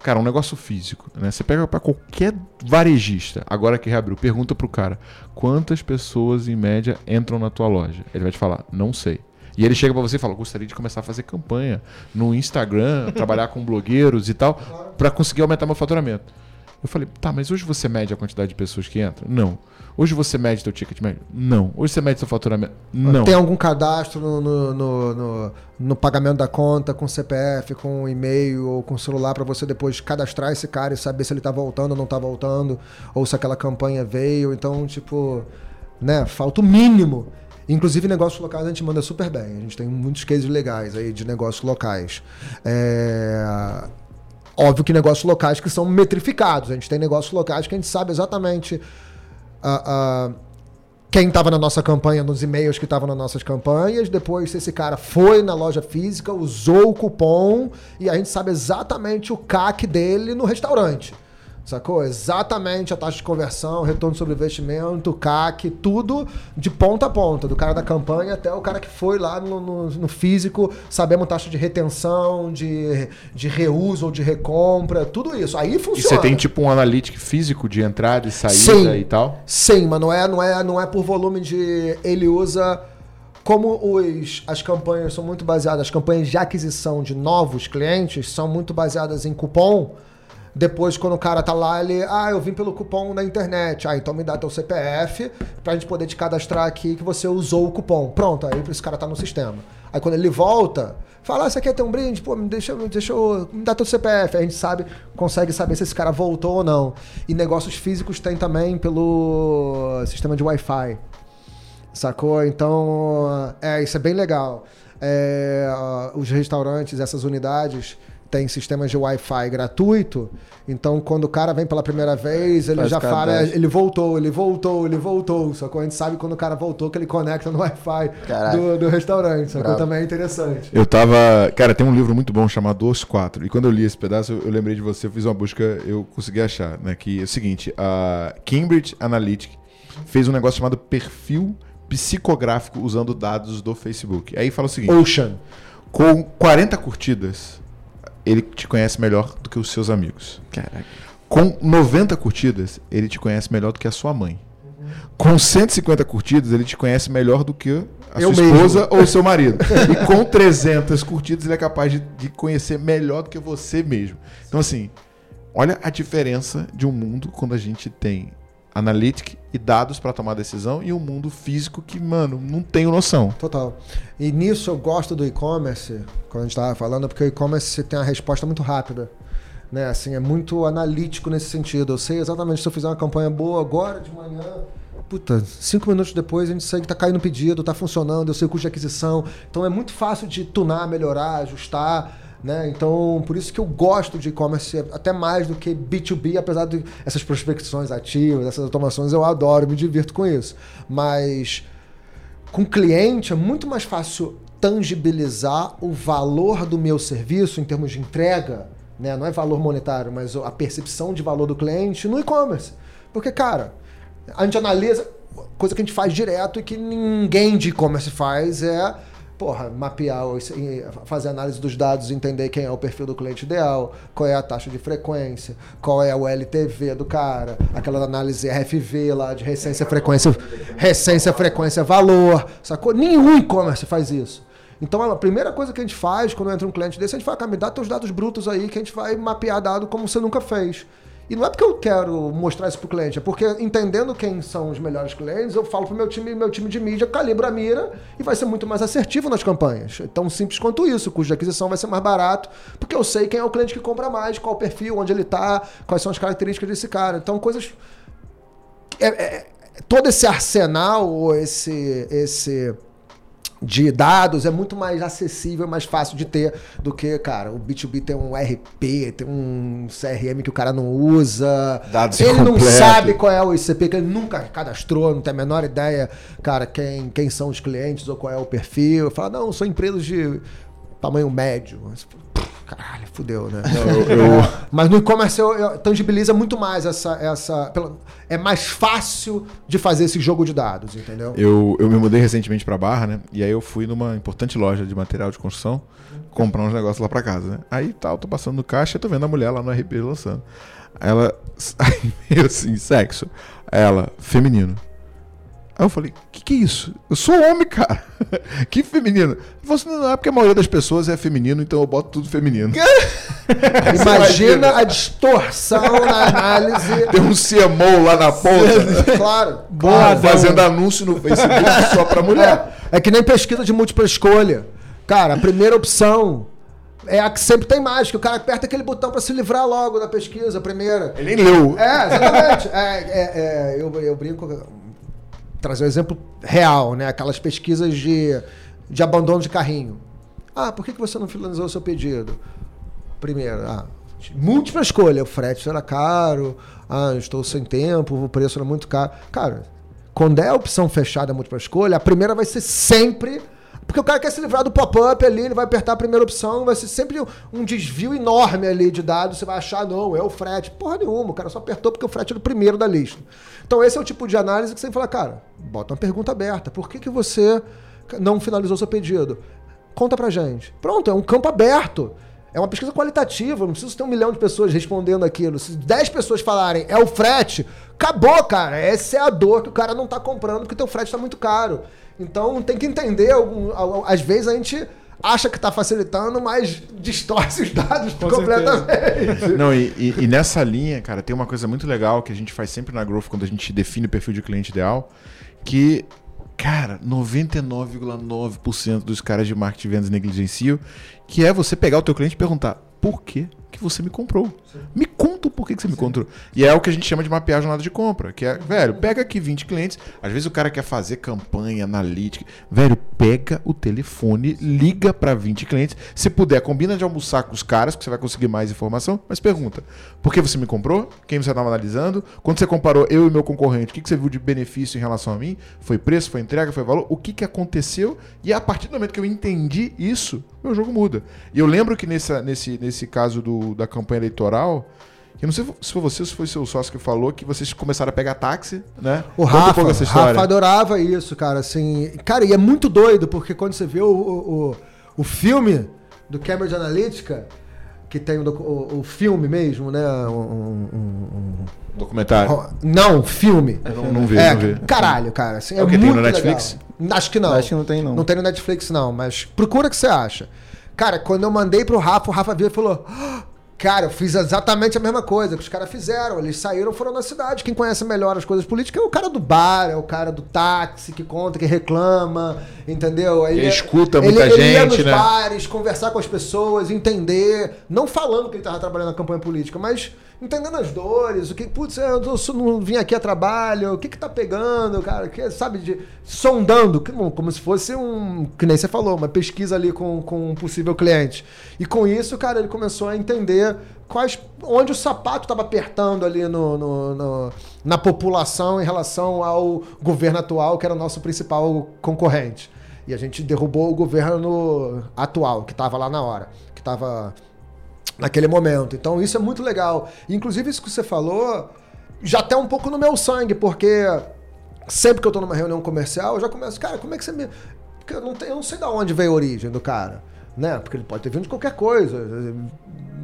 Cara, um negócio físico, né? Você pega para qualquer varejista, agora que reabriu, pergunta pro cara quantas pessoas em média entram na tua loja. Ele vai te falar, não sei. E ele chega para você e fala, gostaria de começar a fazer campanha no Instagram, trabalhar com blogueiros e tal, para conseguir aumentar meu faturamento. Eu falei, tá, mas hoje você mede a quantidade de pessoas que entram? Não. Hoje você mede teu ticket médio? Não. Hoje você mede seu faturamento? Não. Tem algum cadastro no, no, no, no- no pagamento da conta com CPF, com e-mail ou com celular para você depois cadastrar esse cara e saber se ele tá voltando ou não tá voltando, ou se aquela campanha veio. Então, tipo, né, falta o mínimo. Inclusive, negócios locais a gente manda super bem. A gente tem muitos cases legais aí de negócios locais. É... Óbvio que negócios locais que são metrificados. A gente tem negócios locais que a gente sabe exatamente ah, ah, quem estava na nossa campanha, nos e-mails que estavam nas nossas campanhas. Depois, se esse cara foi na loja física, usou o cupom e a gente sabe exatamente o CAC dele no restaurante. Sacou? Exatamente a taxa de conversão, retorno sobre investimento, CAC, tudo de ponta a ponta, do cara da campanha até o cara que foi lá no, no- no físico, sabemos taxa de retenção, de, de reuso ou de recompra, tudo isso. Aí E funciona. você tem tipo um analítico físico de entrada e saída Sim. e tal? Sim, mas não é, não é, não é por volume de. Ele usa. Como os, as campanhas são muito baseadas, as campanhas de aquisição de novos clientes são muito baseadas em cupom. Depois, quando o cara tá lá, ele. Ah, eu vim pelo cupom na internet. Ah, então me dá teu CPF pra gente poder te cadastrar aqui que você usou o cupom. Pronto, aí esse cara tá no sistema. Aí quando ele volta, fala, ah, você quer ter um brinde? Pô, me deixa, deixa eu, me dá teu CPF. Aí a gente sabe, consegue saber se esse cara voltou ou não. E negócios físicos tem também pelo sistema de Wi-Fi. Sacou? Então, é, isso é bem legal. É, os restaurantes, essas unidades, têm sistemas de Wi-Fi gratuito. Então, quando o cara vem pela primeira vez, ele Faz já fala, cadastro. ele voltou, ele voltou, ele voltou. Sacou? A gente sabe quando o cara voltou que ele conecta no Wi-Fi do, do restaurante. Sacou? Bravo. Também é interessante. Eu tava. Cara, tem um livro muito bom chamado Os Quatro. E quando eu li esse pedaço, eu, eu lembrei de você, eu fiz uma busca, eu consegui achar, né? Que é o seguinte: a Cambridge Analytica fez um negócio chamado perfil psicográfico usando dados do Facebook. Aí fala o seguinte: Ocean. com 40 curtidas, ele te conhece melhor do que os seus amigos. Caraca. Com 90 curtidas, ele te conhece melhor do que a sua mãe. Com 150 curtidas, ele te conhece melhor do que a Eu sua mesmo. esposa ou o seu [LAUGHS] marido. e com 300 curtidas, ele é capaz de, de conhecer melhor do que você mesmo. Então, assim, olha a diferença de um mundo quando a gente tem analytics e dados para tomar decisão e um mundo físico que, mano, não tenho noção. Total. E nisso eu gosto do e-commerce, quando a gente estava falando, porque o e-commerce tem uma resposta muito rápida. Né? Assim, é muito analítico nesse sentido. Eu sei exatamente se eu fizer uma campanha boa agora de manhã. Puta, cinco minutos depois a gente sabe que tá caindo pedido, tá funcionando, eu sei o custo de aquisição. Então é muito fácil de tunar, melhorar, ajustar. Né? Então, por isso que eu gosto de e-commerce até mais do que B2B, apesar de essas prospecções ativas, essas automações, eu adoro, me divirto com isso. Mas com cliente é muito mais fácil tangibilizar o valor do meu serviço em termos de entrega, né? Não é valor monetário, mas a percepção de valor do cliente no e-commerce. Porque, cara, a gente analisa, coisa que a gente faz direto e que ninguém de e-commerce faz é porra, mapear, fazer análise dos dados, entender quem é o perfil do cliente ideal, qual é a taxa de frequência, qual é o LTV do cara, aquela análise RFV lá de recência, frequência, recência, frequência, valor, sacou? Nenhum e-commerce faz isso. Então a primeira coisa que a gente faz quando entra um cliente desse, a gente fala, cara, me dá teus dados brutos aí que a gente vai mapear dado como você nunca fez. E não é porque eu quero mostrar isso pro cliente, é porque entendendo quem são os melhores clientes, eu falo pro meu time, meu time de mídia calibra a mira e vai ser muito mais assertivo nas campanhas. É Tão simples quanto isso, o custo de aquisição vai ser mais barato, porque eu sei quem é o cliente que compra mais, qual o perfil, onde ele tá, quais são as características desse cara. Então, coisas é- é- todo esse arsenal, ou esse, esse de dados é muito mais acessível, mais fácil de ter do que, cara, o B2B tem um RP, tem um CRM que o cara não usa. Dados ele não incompleto. sabe qual é o ICP, que ele nunca cadastrou, não tem a menor ideia, cara, quem, quem são os clientes ou qual é o perfil. Fala, não, são empresas de tamanho médio. Caralho, fudeu, né? Mas no e-commerce eu, eu- tangibiliza muito mais essa. essa é mais fácil de fazer esse jogo de dados, entendeu? Eu, eu me mudei recentemente pra Barra, né? E aí eu fui numa importante loja de material de construção comprar uns negócios lá pra casa, né? Aí tal, tô passando no caixa e tô vendo a mulher lá no RP lançando. Aí ela, [LAUGHS] aí meio assim, sexo. Ela, feminino. Aí eu falei, que que é isso? Eu sou homem, cara. [LAUGHS] que feminino? Você não é porque a maioria das pessoas é feminino, então eu boto tudo feminino. [LAUGHS] Imagina a distorção na análise. Tem um CMO lá na ponta [LAUGHS] claro. Boa, claro. fazendo anúncio no Facebook só pra mulher. É, é que nem pesquisa de múltipla escolha. Cara, a primeira opção é a que sempre tem mais, que o cara aperta aquele botão pra se livrar logo da pesquisa, a primeira. Ele nem leu. É, exatamente. É, é, é, eu, eu brinco. Trazer um exemplo real, né? Aquelas pesquisas de, de abandono de carrinho. Ah, por que, que você não finalizou o seu pedido? Primeiro, ah, múltipla escolha. O frete era caro, ah, estou sem tempo, o preço era muito caro. Cara, quando é a opção fechada múltipla escolha, a primeira vai ser sempre. Porque o cara quer se livrar do pop-up ali, ele vai apertar a primeira opção, vai ser sempre um- desvio enorme ali de dados. Você vai achar, não, é o frete. Porra nenhuma, o cara só apertou porque o frete era o primeiro da lista. Então, esse é o tipo de análise que você fala, cara, bota uma pergunta aberta. Por que, que você não finalizou seu pedido? Conta pra gente. Pronto, é um campo aberto. É uma pesquisa qualitativa, não precisa ter um milhão de pessoas respondendo aquilo. Se 10 pessoas falarem é o frete, acabou, cara. Essa é a dor que o cara não tá comprando porque teu frete tá muito caro. Então tem que entender, às vezes a gente acha que tá facilitando, mas distorce os dados Com completamente. Não, e, e- e nessa linha, cara, tem uma coisa muito legal que a gente faz sempre na Growth quando a gente define o perfil de cliente ideal, que Cara, 99,9% dos caras de marketing e vendas negligenciam, que é você pegar o teu cliente e perguntar por quê que você me comprou. Me conta por que, que você me comprou. E é o que a gente chama de mapear a jornada de compra, que é, velho, pega aqui 20 clientes, às vezes o cara quer fazer campanha analítica, velho, pega o telefone, liga para 20 clientes, se puder, combina de almoçar com os caras, que você vai conseguir mais informação, mas pergunta, por que você me comprou? Quem você estava analisando? Quando você comparou eu e meu concorrente, o que, que você viu de benefício em relação a mim? Foi preço, foi entrega, foi valor? O que, que aconteceu? E a partir do momento que eu entendi isso, meu jogo muda. E eu lembro que nessa, nesse, nesse caso do, da campanha eleitoral, que não sei se foi você ou se foi seu sócio que falou que vocês começaram a pegar táxi, né? O um Rafa. Rafa adorava isso, cara, assim... Cara, e é muito doido, porque quando você vê o, o, o, filme do Cambridge Analytica, que tem o, o, o filme mesmo, né? Um, um- um- Documentário. não, filme. Eu não, não vi, é, não vi. caralho, cara. Assim, É o que tem muito no Netflix? legal. Acho que não. Acho que não tem, não. Não tem no Netflix, não. Mas procura o que você acha. Cara, quando eu mandei pro Rafa, o Rafa viu e falou... "Ah, Cara, eu fiz exatamente a mesma coisa que os caras fizeram. Eles saíram, foram na cidade. Quem conhece melhor as coisas políticas é o cara do bar, é o cara do táxi que conta, que reclama, entendeu? Aí Ele é- escuta muita ele, Ele ia gente, nos né? bares, conversar com as pessoas, entender, não falando que ele estava trabalhando na campanha política, mas entendendo as dores, o que, putz, eu não- vim aqui a trabalho, o que que tá pegando, cara, que, sabe, de, sondando, como se fosse um, que nem você falou, uma pesquisa ali com, com um possível cliente. E com isso, cara, ele começou a entender quais, onde o sapato estava apertando ali no, no- no- na população em relação ao governo atual, que era o nosso principal concorrente. E a gente derrubou o governo atual, que estava lá na hora, que estava naquele momento. Então isso é muito legal. Inclusive isso que você falou já tá um pouco no meu sangue, porque sempre que eu tô numa reunião comercial, eu já começo, cara, como é que você me. Eu não, tenho, eu não sei de onde veio a origem do cara. Né? Porque ele pode ter vindo de qualquer coisa.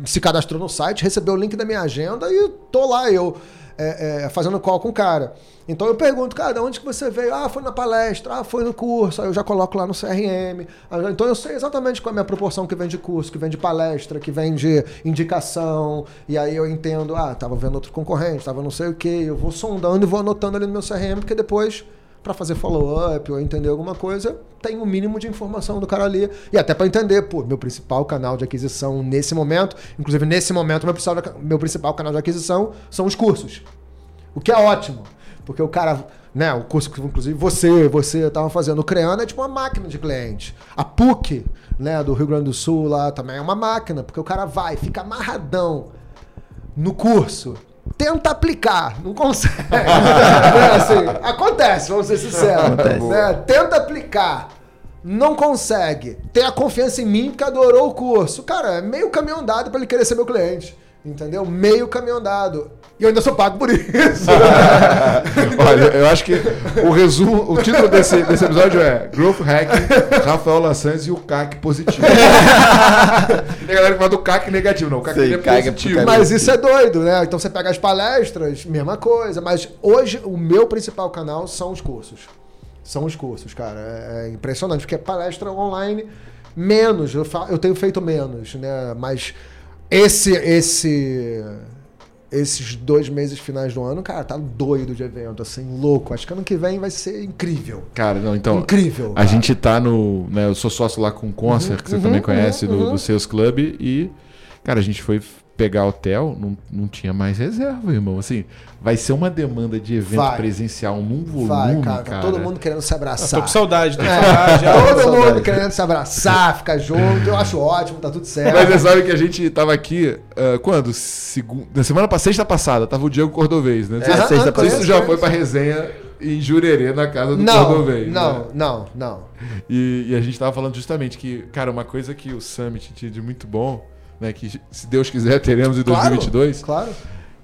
Se cadastrou no site, recebeu o link da minha agenda e tô lá, eu é, é, fazendo call com o cara. Então eu pergunto, cara, de onde que você veio? Ah, foi na palestra, ah, foi no curso, aí eu já coloco lá no CRM. Ah, Então eu sei exatamente qual é a minha proporção que vem de curso, que vem de palestra, que vem de indicação. E aí eu entendo, ah, tava vendo outro concorrente, tava não sei o que. Eu vou sondando e vou anotando ali no meu CRM, porque depois, para fazer follow-up ou entender alguma coisa, tem o mínimo de informação do cara ali. E até para entender, pô, meu principal canal de aquisição nesse momento, inclusive nesse momento, meu principal, meu principal canal de aquisição são os cursos. O que é ótimo. Porque o cara, né, o curso que inclusive você, você estava fazendo, o Creana é tipo uma máquina de cliente. A PUC, né, do Rio Grande do Sul lá também é uma máquina, porque o cara vai, fica amarradão no curso, tenta aplicar, não consegue. Né, [LAUGHS] assim, acontece, vamos ser sinceros. Né, tenta aplicar. Não consegue. Tem a confiança em mim porque adorou o curso. Cara, é meio caminho andado para ele querer ser meu cliente. Entendeu? Meio caminho andado. E eu ainda sou pago por isso. [LAUGHS] Olha, eu acho que o resumo, o título desse, desse episódio é Growth Hack, Rafael Lassans e o CAC positivo. e [LAUGHS] tem galera que fala do CAC negativo, não, o CAC Sei, é CAC é positivo. Mas isso é doido, né? Então você pega as palestras, mesma coisa. Mas hoje o meu principal canal são os cursos. São os cursos, cara. É, é impressionante, porque palestra online, menos. Eu, fa- eu tenho feito menos, né? Mas esse, esse, esses dois meses finais do ano, cara, tá doido de evento, assim, louco. Acho que ano que vem vai ser incrível. Cara, não, então. incrível. A cara. gente tá no. Né, eu sou sócio lá com o Concert, que você uhum, também conhece, uhum, do, uhum. do Sales Club, e. Cara, a gente foi pegar hotel, não, não tinha mais reserva, irmão. Assim, vai ser uma demanda de evento Vai. presencial num volume, Vai, cara. cara, tá todo mundo querendo se Eu abraçar. tô com saudade, tô com É, saudade. já. todo mundo saudade. querendo se abraçar, ficar junto. Eu acho ótimo, tá tudo certo. Mas você sabe que a gente tava aqui, ah, quando? Segu... Na semana passada, sexta passada, tava o Diego Cordovez, né? É, Não sei sexta se conheço, isso já conheço. foi pra resenha em Jurerê, na casa do não, Cordovez. não, né? não, não. E, e a gente tava falando justamente que, cara, uma coisa que o Summit tinha de muito bom, né? Que se Deus quiser teremos em 2022, Claro.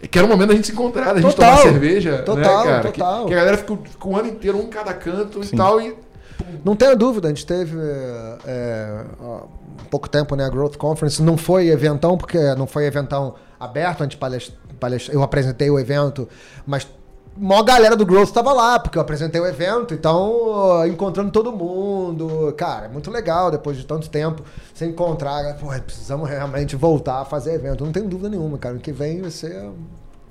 é que era o momento da gente se encontrar, da gente Total. tomar cerveja, Total, né, cara? Que- total. Que, a galera fica, fica o ano inteiro, um em cada canto Sim. e tal, e Não tenha dúvida, a gente teve é, é, há pouco tempo né, a Growth Conference. Não foi eventão, porque não foi eventão aberto, a gente palestra, palestra- eu apresentei o evento, mas maior galera do Growth estava lá, porque eu apresentei o evento, então ó, encontrando todo mundo. Cara, é muito legal depois de tanto tempo se encontrar. Pô, precisamos realmente voltar a fazer evento. Não tenho dúvida nenhuma, cara. O que vem vai ser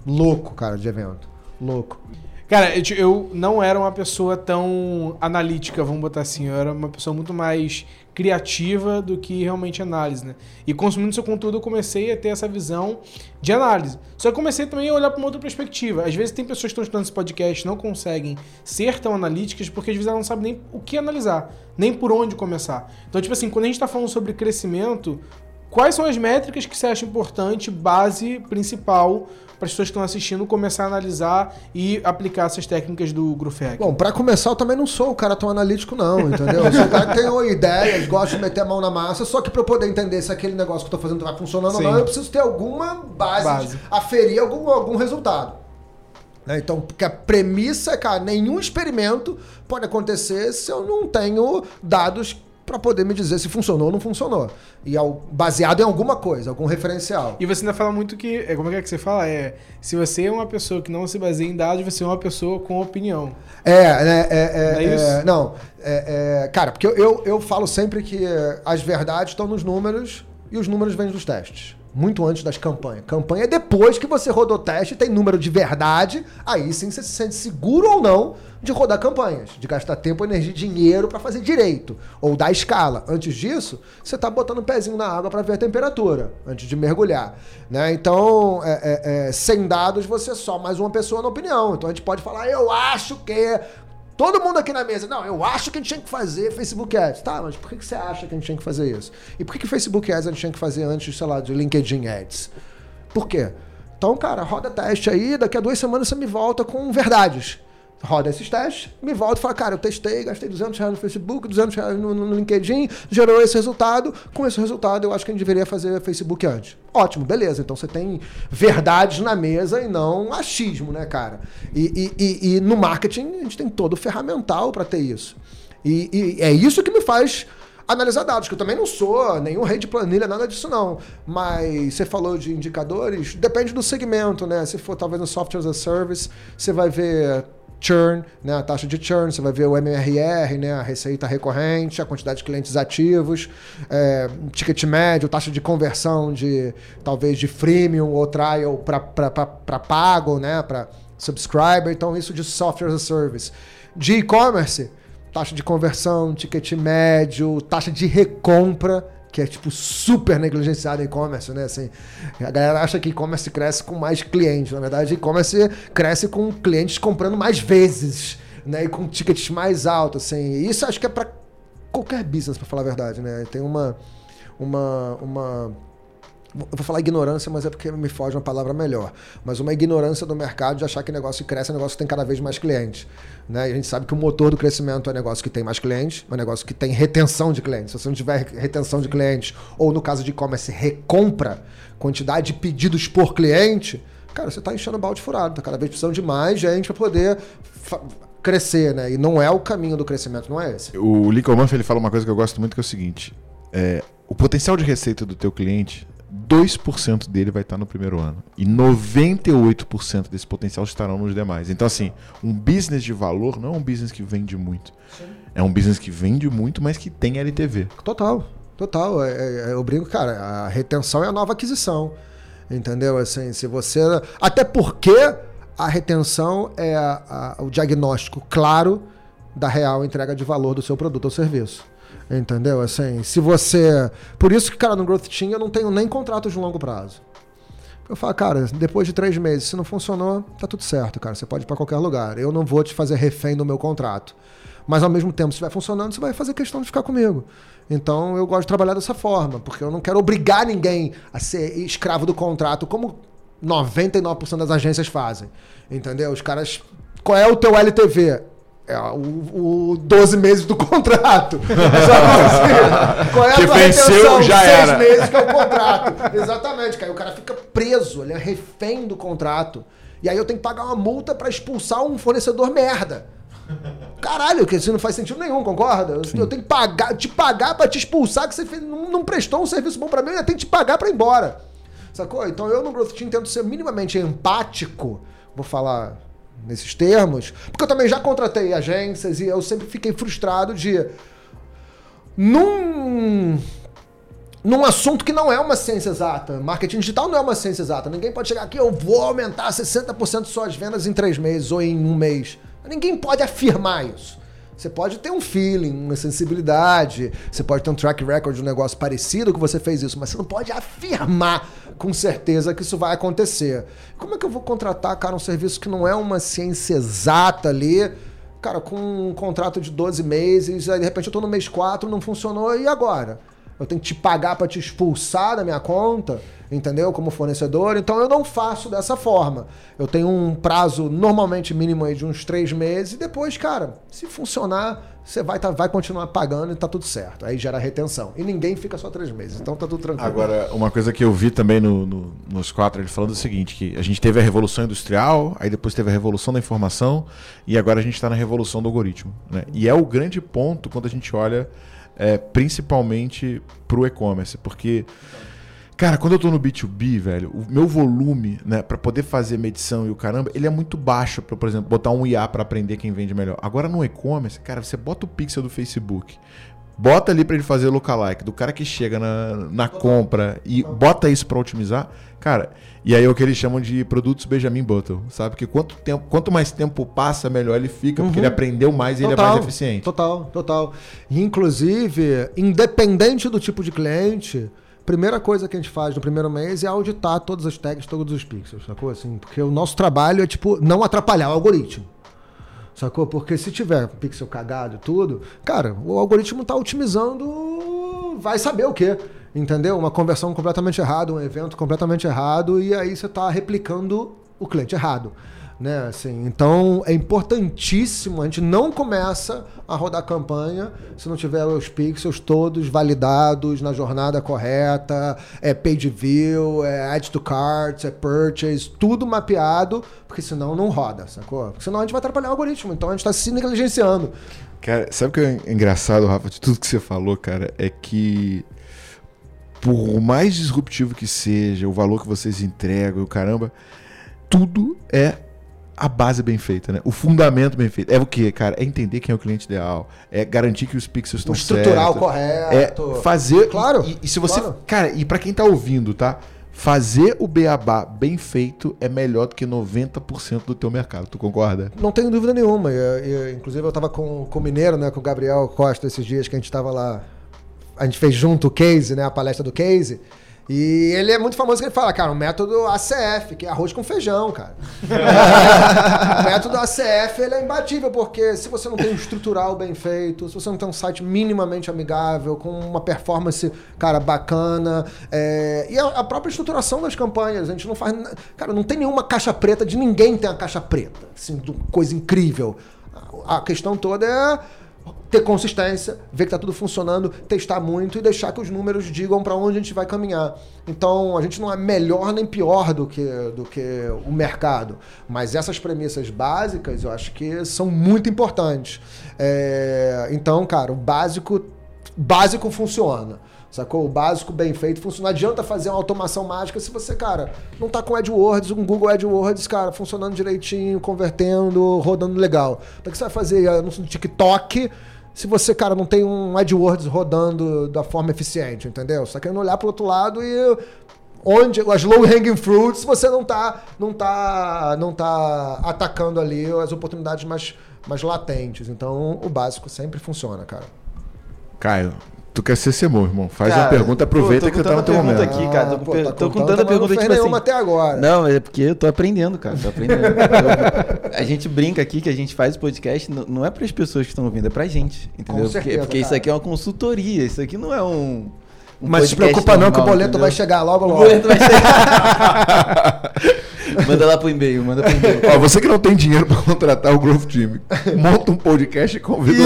louco, cara, de evento. Louco. Cara, eu não era uma pessoa tão analítica, vamos botar assim. Eu era uma pessoa muito mais criativa do que realmente análise, né? E consumindo seu conteúdo, eu comecei a ter essa visão de análise. Só que comecei também a olhar para uma outra perspectiva. Às vezes tem pessoas que estão estudando esse podcast não conseguem ser tão analíticas porque às vezes elas não sabem nem o que analisar, nem por onde começar. Então, tipo assim, quando a gente está falando sobre crescimento, quais são as métricas que você acha importante, base principal para as pessoas que estão assistindo começar a analisar e aplicar essas técnicas do Hack? Bom, para começar, eu também não sou o cara tão analítico, não, entendeu? Eu sou um cara que tem ideias, gosta de meter a mão na massa, só que para eu poder entender se aquele negócio que eu estou fazendo vai funcionando Sim. ou não, eu preciso ter alguma base, base. aferir algum, algum resultado. Né? Então, porque a premissa é, cara, nenhum experimento pode acontecer se eu não tenho dados para poder me dizer se funcionou ou não funcionou. E ao, baseado em alguma coisa, algum referencial. E você ainda fala muito que. É, como é que você fala? É. Se você é uma pessoa que não se baseia em dados, você é uma pessoa com opinião. É, né? É, é, é, é não. É, é, cara, porque eu, eu, eu falo sempre que as verdades estão nos números e os números vêm dos testes muito antes das campanhas. Campanha é depois que você rodou teste, tem número de verdade, aí sim você se sente seguro ou não de rodar campanhas, de gastar tempo, energia e dinheiro para fazer direito, ou dar escala. Antes disso, você está botando o um pezinho na água para ver a temperatura, antes de mergulhar. Né? Então, é, é, é, sem dados, você é só mais uma pessoa na opinião. Então a gente pode falar, eu acho que Todo mundo aqui na mesa, não, eu acho que a gente tinha que fazer Facebook Ads. Tá, mas por que você acha que a gente tinha que fazer isso? E por que, que Facebook Ads a gente tinha que fazer antes, sei lá, de LinkedIn Ads? Por quê? Então, cara, roda teste aí, daqui a duas semanas você me volta com verdades roda esses testes, me volta e fala, cara, eu testei, gastei 200 reais no Facebook, 200 reais no, no, LinkedIn, gerou esse resultado. Com esse resultado, eu acho que a gente deveria fazer Facebook antes. Ótimo, beleza. Então você tem verdades na mesa e não achismo, né, cara? E, e, e, e no marketing, a gente tem todo o ferramental para ter isso. E, e é isso que me faz analisar dados, que eu também não sou nenhum rei de planilha, nada disso não. Mas você falou de indicadores, depende do segmento, né? Se for talvez no software as a service, você vai ver churn, né, a taxa de churn, você vai ver o MRR, né, a receita recorrente, a quantidade de clientes ativos, é, ticket médio, taxa de conversão de talvez de freemium ou trial para pago, né, para subscriber, então isso de software as a service. De e-commerce, taxa de conversão, ticket médio, taxa de recompra, que é tipo super negligenciado em e-commerce, né? Assim, a galera acha que e-commerce cresce com mais clientes. Na verdade, e-commerce cresce com clientes comprando mais vezes, né? E com tickets mais altos, assim. Isso acho que é para qualquer business, para falar a verdade, né? Tem uma uma uma eu vou falar ignorância, mas é porque me foge uma palavra melhor. Mas uma ignorância do mercado de achar que negócio cresce é negócio que tem cada vez mais clientes. Né? E a gente sabe que o motor do crescimento é negócio que tem mais clientes, é um negócio que tem retenção de clientes. Se você não tiver retenção de clientes, ou no caso de e-commerce, recompra, quantidade de pedidos por cliente, cara, você está enchendo o balde furado. Está cada vez precisando de mais gente para poder crescer, né? E não é o caminho do crescimento, não é esse. O Lincoln Murphy ele fala uma coisa que eu gosto muito, que é o seguinte: é, o potencial de receita do teu cliente 2% dele vai estar no primeiro ano. E 98% desse potencial estarão nos demais. Então, assim, um business de valor não é um business que vende muito. Sim. É um business que vende muito, mas que tem LTV. Total, total. É, é, eu brinco, cara, a retenção é a nova aquisição. Entendeu? Assim, se você. Até porque a retenção é a, a, o diagnóstico claro da real entrega de valor do seu produto ou serviço. Entendeu? Assim, se você. Por isso que, cara, no Growth Team eu não tenho nem contratos de longo prazo. Eu falo, cara, depois de três meses, se não funcionou, tá tudo certo, cara. Você pode ir para qualquer lugar. Eu não vou te fazer refém do meu contrato. Mas ao mesmo tempo, se estiver funcionando, você vai fazer questão de ficar comigo. Então eu gosto de trabalhar dessa forma, porque eu não quero obrigar ninguém a ser escravo do contrato, como 99% das agências fazem. Entendeu? Os caras. Qual é o teu LTV? É o, o 12 meses do [LAUGHS] contrato. qual é a que venceu, já Seis era. meses que é o contrato. Exatamente, cara. O cara fica preso, ele é refém do contrato. E aí eu tenho que pagar uma multa para expulsar um fornecedor merda. Caralho, que isso não faz sentido nenhum, concorda? Sim. Eu tenho que pagar, te pagar para te expulsar, que você não, não prestou um serviço bom para mim, eu tenho que te pagar para ir embora. Sacou? Então eu no Growth Team tento ser minimamente empático. Vou falar nesses termos, porque eu também já contratei agências e eu sempre fiquei frustrado de num num assunto que não é uma ciência exata. Marketing digital não é uma ciência exata. Ninguém pode chegar aqui, eu vou aumentar 60% de suas vendas em três meses ou em um mês. Ninguém pode afirmar isso. Você pode ter um feeling, uma sensibilidade, você pode ter um track record de um negócio parecido que você fez isso, mas você não pode afirmar com certeza que isso vai acontecer. Como é que eu vou contratar, cara, um serviço que não é uma ciência exata ali, cara, com um contrato de 12 meses, aí de repente eu tô no mês 4, não funcionou, e agora? Eu tenho que te pagar para te expulsar da minha conta, entendeu? Como fornecedor. Então eu não faço dessa forma. Eu tenho um prazo normalmente mínimo aí de uns três meses e depois, cara, se funcionar, você vai, tá, vai continuar pagando e tá tudo certo. Aí gera retenção. E ninguém fica só três meses. Então tá tudo tranquilo. Agora, uma coisa que eu vi também no, no, nos quatro, ele falando o seguinte, que a gente teve a revolução industrial, aí depois teve a revolução da informação e agora a gente está na revolução do algoritmo. Né? E é o grande ponto quando a gente olha é, principalmente pro e-commerce, porque Cara, quando eu tô no B2B, velho, o meu volume, né, para poder fazer medição e o caramba, ele é muito baixo para, por exemplo, botar um IA para aprender quem vende melhor. Agora no e-commerce, cara, você bota o pixel do Facebook, bota ali para ele fazer lookalike do cara que chega na, na compra e bota isso para otimizar, cara, e aí é o que eles chamam de produtos Benjamin Button, sabe? Que quanto, tempo, quanto mais tempo passa, melhor ele fica, uhum. porque ele aprendeu mais e total, ele é mais eficiente. Total, total. E, inclusive, independente do tipo de cliente, primeira coisa que a gente faz no primeiro mês é auditar todas as tags, todos os pixels, sacou? Assim, porque o nosso trabalho é, tipo, não atrapalhar o algoritmo. Sacou? Porque se tiver pixel cagado tudo, cara, o algoritmo está otimizando, vai saber o quê entendeu? Uma conversão completamente errada, um evento completamente errado, e aí você está replicando o cliente errado. Né, assim, então é importantíssimo, a gente não começa a rodar campanha se não tiver os pixels todos validados na jornada correta, é page view, é add to carts, é purchase, tudo mapeado, porque senão não roda, sacou? Porque senão a gente vai atrapalhar o algoritmo, então a gente está se negligenciando. Cara, sabe o que é engraçado, Rafa, de tudo que você falou, cara, é que por mais disruptivo que seja, o valor que vocês entregam, o caramba, tudo é a base bem feita, né? O fundamento bem feito. É o que, cara? É entender quem é o cliente ideal. É garantir que os pixels estão certos. estrutural correto. É fazer. Claro. E, e se você. Claro. Cara, e para quem tá ouvindo, tá? Fazer o beabá bem feito é melhor do que 90% do teu mercado. Tu concorda? Não tenho dúvida nenhuma. Eu, eu, inclusive, eu tava com, com o Mineiro, né? Com o Gabriel Costa esses dias que a gente tava lá a gente fez junto o case, né? A palestra do case. E ele é muito famoso que ele fala, cara, o método ACF, que é arroz com feijão, cara. [LAUGHS] o método ACF ele é imbatível, porque se você não tem um estrutural bem feito, se você não tem um site minimamente amigável, com uma performance, cara, bacana, é... e a, a, própria estruturação das campanhas, a gente não faz. Cara, não tem nenhuma caixa preta, de ninguém tem a caixa preta. Assim, coisa incrível. A questão toda é ter consistência, ver que está tudo funcionando, testar muito e deixar que os números digam para onde a gente vai caminhar. Então, a gente não é melhor nem pior do que, do que o mercado, mas essas premissas básicas eu acho que são muito importantes. É, então, cara, o básico, básico funciona. Sacou? O básico bem feito funciona. Não adianta fazer uma automação mágica se você, cara, não tá com AdWords, um Google AdWords, cara, funcionando direitinho, convertendo, rodando legal. Para que você vai fazer anúncio no TikTok se você, cara, não tem um AdWords rodando da forma eficiente, entendeu? Você tá querendo olhar pro outro lado e onde as low hanging fruits você não tá não tá não tá atacando ali as oportunidades mais mais latentes. Então, o básico sempre funciona, cara. Caio, Tu quer ser Semô, irmão? Faz cara, uma pergunta, aproveita pô, que você tá no teu momento. aqui, cara. Tô, ah, pô, tá tô com tanta pergunta tipo assim. até agora. Não, é porque eu tô aprendendo, cara. Tô aprendendo. [LAUGHS] a gente brinca aqui que a gente faz o podcast, não é para as pessoas que estão ouvindo, é pra gente. Entendeu? Certeza, porque, porque isso aqui é uma consultoria, isso aqui não é um. Um Mas se preocupa normal, não que o boleto entendeu? vai chegar logo, logo. O boleto vai chegar. [LAUGHS] manda lá pro e-mail, manda pro e-mail. Ó, você que não tem dinheiro para contratar o Growth Team, monta um podcast e convida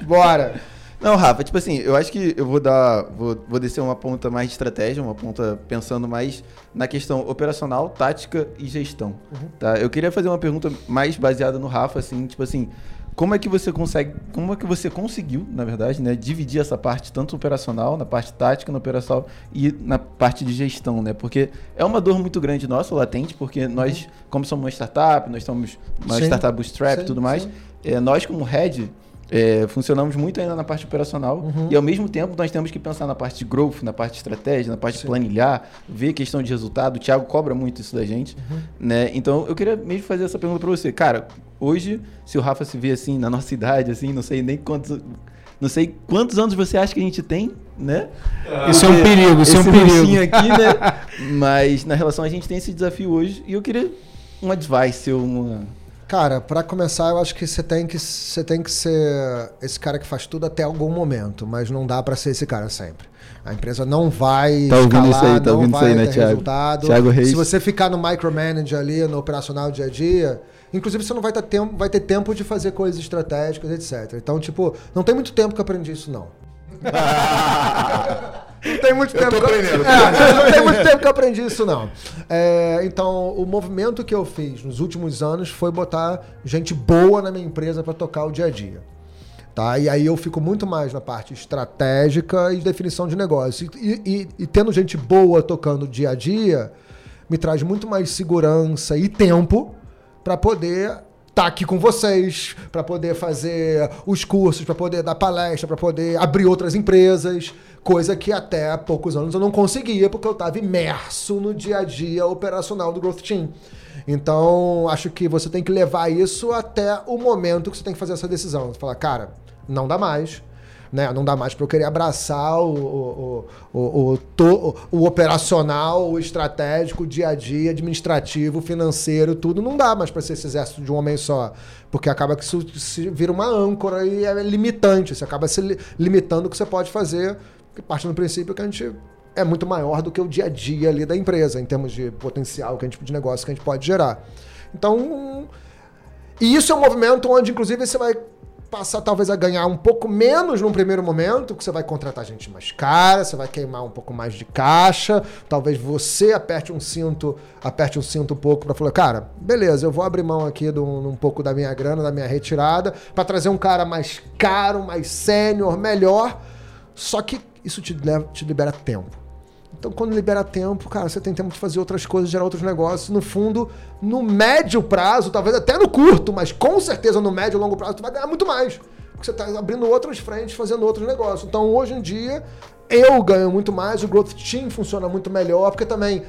o Bora. Não, Rafa, tipo assim, eu acho que eu vou dar. Vou, vou descer uma ponta mais de estratégia, uma ponta pensando mais na questão operacional, tática e gestão. Uhum. Tá? Eu queria fazer uma pergunta mais baseada no Rafa, assim, tipo assim, como é que você consegue. Como é que você conseguiu, na verdade, né, dividir essa parte tanto operacional, na parte tática, na operacional e na parte de gestão, né? Porque é uma dor muito grande nossa, latente, porque nós, uhum. como somos uma startup, nós somos uma sim, startup bootstrap e tudo mais, é, nós como head É, funcionamos muito ainda na parte operacional uhum. e ao mesmo tempo nós temos que pensar na parte de growth, na parte de estratégia, na parte Sim. de planilhar, ver questão de resultado. O Thiago cobra muito isso da gente, uhum. né? Então eu queria mesmo fazer essa pergunta para você, cara. Hoje, se o Rafa se vê assim na nossa [LAUGHS] idade, assim, não sei nem quantos, não sei quantos anos você acha que a gente tem, né? Isso é um perigo, isso é um perigo. aqui, né? [LAUGHS] Mas na relação a gente tem esse desafio hoje e eu queria um advice, uma Cara, para começar, eu acho que você tem que você tem que ser esse cara que faz tudo até algum momento, mas não dá para ser esse cara sempre. A empresa não vai tá escalar, isso aí, tá não vai aí, né, ter Thiago? resultado. Thiago Reis. Se você ficar no micromanage ali, no operacional dia a dia, inclusive você não vai ter tempo, vai ter tempo de fazer coisas estratégicas, etc. Então, tipo, não tem muito tempo que eu aprendi isso não. [LAUGHS] Não tem muito tempo. Eu tô aprendendo. É, não tem muito tempo que eu aprendi isso, não. É, então, o movimento que eu fiz nos últimos anos foi botar gente boa na minha empresa para tocar o dia a dia. Tá? E aí eu fico muito mais na parte estratégica e definição de negócio. E, e, e tendo gente boa tocando dia a dia, me traz muito mais segurança e tempo para poder tá aqui com vocês, para poder fazer os cursos, para poder dar palestra, para poder abrir outras empresas, coisa que até há poucos anos eu não conseguia porque eu estava imerso no dia a dia operacional do Growth Team. Então, acho que você tem que levar isso até o momento que você tem que fazer essa decisão. Você fala, cara, não dá mais né? Não dá mais para eu querer abraçar o, o, o, o, to, o operacional, o estratégico, o dia a dia, administrativo, financeiro, tudo. Não dá mais para ser esse exército de um homem só. Porque acaba que isso se vira uma âncora e é limitante. Você acaba se limitando o que você pode fazer, parte do princípio que a gente é muito maior do que o dia a dia ali da empresa, em termos de potencial, que a gente, de negócio que a gente pode gerar. Então, e isso é um movimento onde, inclusive, você vai passar talvez a ganhar um pouco menos num primeiro momento, que você vai contratar gente mais cara, você vai queimar um pouco mais de caixa, talvez você aperte um cinto, aperte um cinto um pouco para falar, cara, beleza, eu vou abrir mão aqui de um, pouco da minha grana, da minha retirada, para trazer um cara mais caro, mais sênior, melhor. Só que isso te, leva, te libera tempo. Então, quando libera tempo, cara, você tem tempo de fazer outras coisas, gerar outros negócios. No fundo, no médio prazo, talvez até no curto, mas com certeza no médio e longo prazo, tu vai ganhar muito mais. Porque você está abrindo outras frentes, fazendo outros negócios. Então, hoje em dia, eu ganho muito mais, o Growth Team funciona muito melhor, porque também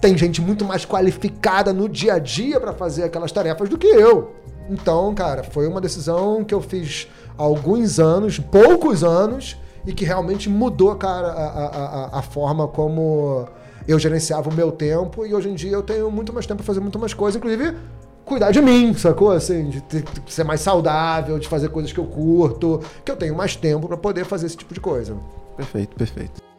tem gente muito mais qualificada no dia a dia para fazer aquelas tarefas do que eu. Então, cara, foi uma decisão que eu fiz há alguns anos, poucos anos, e que realmente mudou, cara, a, a, a, forma como eu gerenciava o meu tempo e hoje em dia eu tenho muito mais tempo para fazer muito mais coisas, inclusive cuidar de mim, sacou? Assim, de, ter, de ser mais saudável, de fazer coisas que eu curto, que eu tenho mais tempo para poder fazer esse tipo de coisa. Perfeito, perfeito.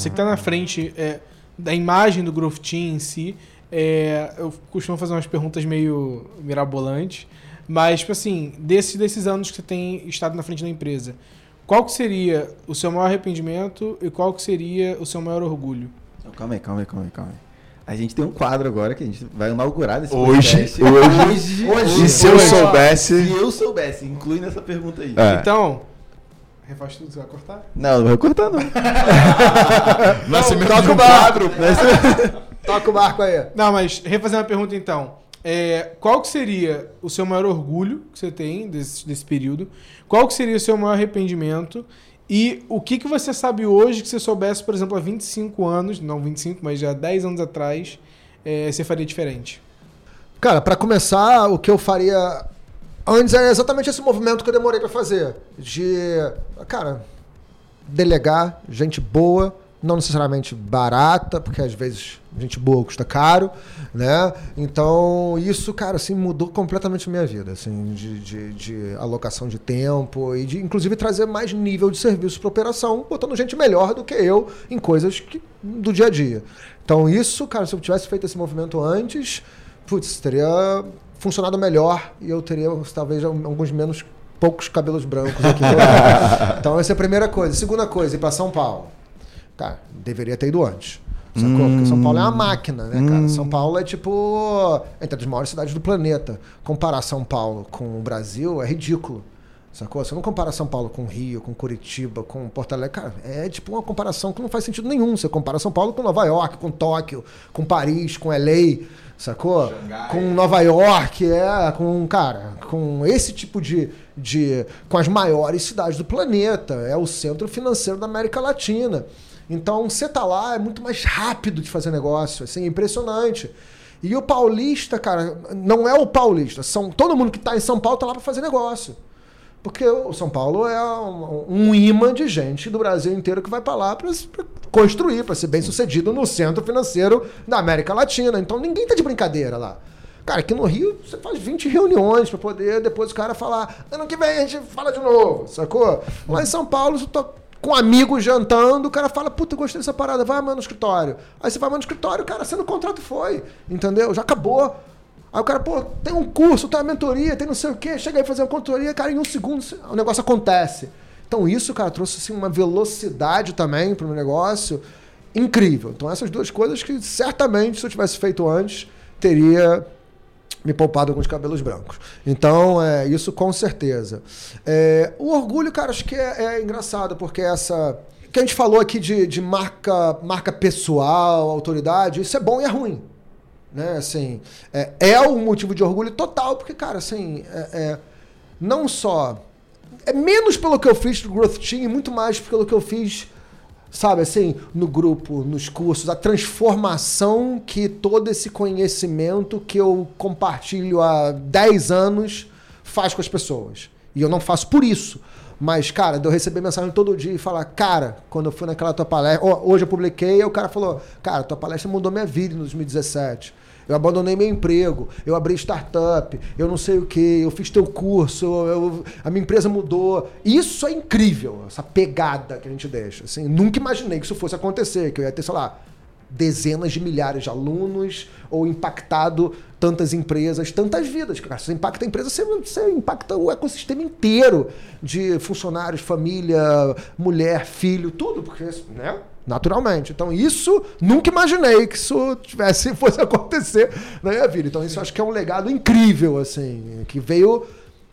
Você que está na frente é, da imagem do Growth Team em si, é, eu costumo fazer umas perguntas meio mirabolantes, mas, tipo assim, desse, desses anos que você tem estado na frente da empresa, qual que seria o seu maior arrependimento e qual que seria o seu maior orgulho? Calma aí, calma aí, calma aí, calma aí. A gente tem um quadro agora que a gente vai inaugurar desse hoje, hoje, hoje, hoje. E se eu soubesse. Se eu soubesse, inclui nessa pergunta aí. É. Então, Refaz tudo, você vai cortar? Não, não vai cortar, não. [LAUGHS] Nascimento toca de um quadro. toca o barco aí. Não, mas refazendo a pergunta então. É, qual que seria o seu maior orgulho que você tem desse, desse período? Qual que seria o seu maior arrependimento? E o que, que você sabe hoje que você soubesse, por exemplo, há 25 anos, não 25, mas já 10 anos atrás, é, você faria diferente? Cara, para começar, o que eu faria Antes é exatamente esse movimento que eu demorei para fazer. De, cara, delegar gente boa, não necessariamente barata, porque às vezes gente boa custa caro, né? Então, isso, cara, assim, mudou completamente a minha vida, assim, de, de, de alocação de tempo e de, inclusive, trazer mais nível de serviço para operação, botando gente melhor do que eu em coisas que, do dia a dia. Então, isso, cara, se eu tivesse feito esse movimento antes, putz, teria funcionado melhor e eu teria talvez alguns menos poucos cabelos brancos aqui. [LAUGHS] então essa é a primeira coisa. Segunda coisa, ir para São Paulo. Cara, deveria ter ido antes. Sacou? Hum, Porque São Paulo é uma máquina, né, cara? Hum. São Paulo é tipo. Entre as maiores cidades do planeta. Comparar São Paulo com o Brasil é ridículo. Sacou? Você não compara São Paulo com Rio, com Curitiba, com Porto Alegre. Cara, é tipo uma comparação que não faz sentido nenhum. Você compara São Paulo com Nova York, com Tóquio, com Paris, com LA, sacou? Xangai. Com Nova York, é, com, cara, com esse tipo de, de. com as maiores cidades do planeta. É o centro financeiro da América Latina. Então, você tá lá é muito mais rápido de fazer negócio. Assim, é impressionante. E o paulista, cara, não é o paulista. São, todo mundo que tá em São Paulo tá lá para fazer negócio. Porque o São Paulo é um, um imã de gente do Brasil inteiro que vai para lá para construir, para ser bem sucedido no centro financeiro da América Latina. Então ninguém tá de brincadeira lá. Cara, aqui no Rio você faz 20 reuniões para poder depois o cara falar, ano que vem a gente fala de novo, sacou? Lá em São Paulo você tá com amigos jantando, o cara fala, puta, gostei dessa parada, vai amanhã no escritório. Aí você vai amanhã no escritório, cara, sendo o contrato foi, entendeu? Já acabou. Aí o cara, pô, tem um curso, tem uma mentoria, tem não sei o quê, chega aí fazer uma consultoria, cara, em um segundo o negócio acontece. Então isso, cara, trouxe assim, uma velocidade também para o negócio incrível. Então essas duas coisas que certamente, se eu tivesse feito antes, teria me poupado alguns cabelos brancos. Então, é, isso com certeza. É, o orgulho, cara, acho que é, é, engraçado, porque essa. que a gente falou aqui de, de marca, marca pessoal, autoridade, isso é bom e é ruim. Né? Assim, é, é um motivo de orgulho total, porque, cara, assim, é, é, não só. É menos pelo que eu fiz pro Growth Team, e muito mais pelo que eu fiz sabe assim, no grupo, nos cursos, a transformação que todo esse conhecimento que eu compartilho há 10 anos faz com as pessoas. E eu não faço por isso. Mas, cara, de eu receber mensagem todo dia e falar, cara, quando eu fui naquela tua palestra, hoje eu publiquei, e o cara falou, cara, tua palestra mudou minha vida em 2017. Eu abandonei meu emprego, eu abri startup, eu não sei o que, eu fiz teu curso, eu, a minha empresa mudou. Isso é incrível, essa pegada que a gente deixa. Assim, nunca imaginei que isso fosse acontecer, que eu ia ter, sei lá, dezenas de milhares de alunos ou impactado tantas empresas, tantas vidas. Cara, você impacta a empresa, você, você impacta o ecossistema inteiro de funcionários, família, mulher, filho, tudo, porque, né? Naturalmente. Então, isso nunca imaginei que isso tivesse, [LAUGHS] fosse acontecer na minha vida. Então, isso acho que é um legado incrível, assim, que veio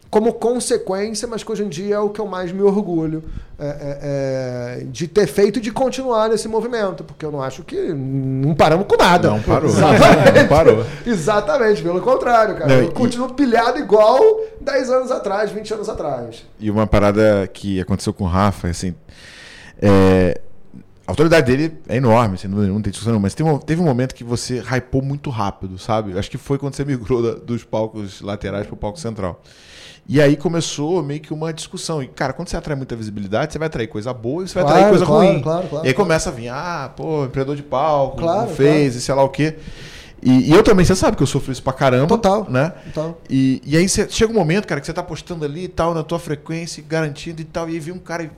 como consequência, mas que hoje em dia é o que eu mais me orgulho é, é, é, de ter feito e de continuar nesse movimento, porque eu não acho que não paramos com nada. Não parou. [LAUGHS] Exatamente. Não parou. Exatamente, pelo contrário, cara. Não, eu e- continuo pilhado igual 10 anos atrás, 20 anos atrás. E uma parada que aconteceu com o Rafa, assim. é, a autoridade dele é enorme, assim, não, não tem discussão, não, mas teve um, teve um momento que você hypou muito rápido, sabe? Acho que foi quando você [LAUGHS] migrou da- dos palcos laterais pro palco central. E aí começou meio que uma discussão. E, cara, quando você atrai muita visibilidade, você vai atrair coisa boa e você vai Claro, atrair coisa claro, ruim. claro, claro, e aí começa a vir, ah, pô, empreendedor de palco, Claro, não fez, e sei lá o quê. E, e eu também, você sabe que eu sofro isso pra caramba. Total. Né? Então, E, e aí você, chega um momento, cara, que você tá postando ali e tal, na tua frequência, garantindo e tal, e aí vem um cara e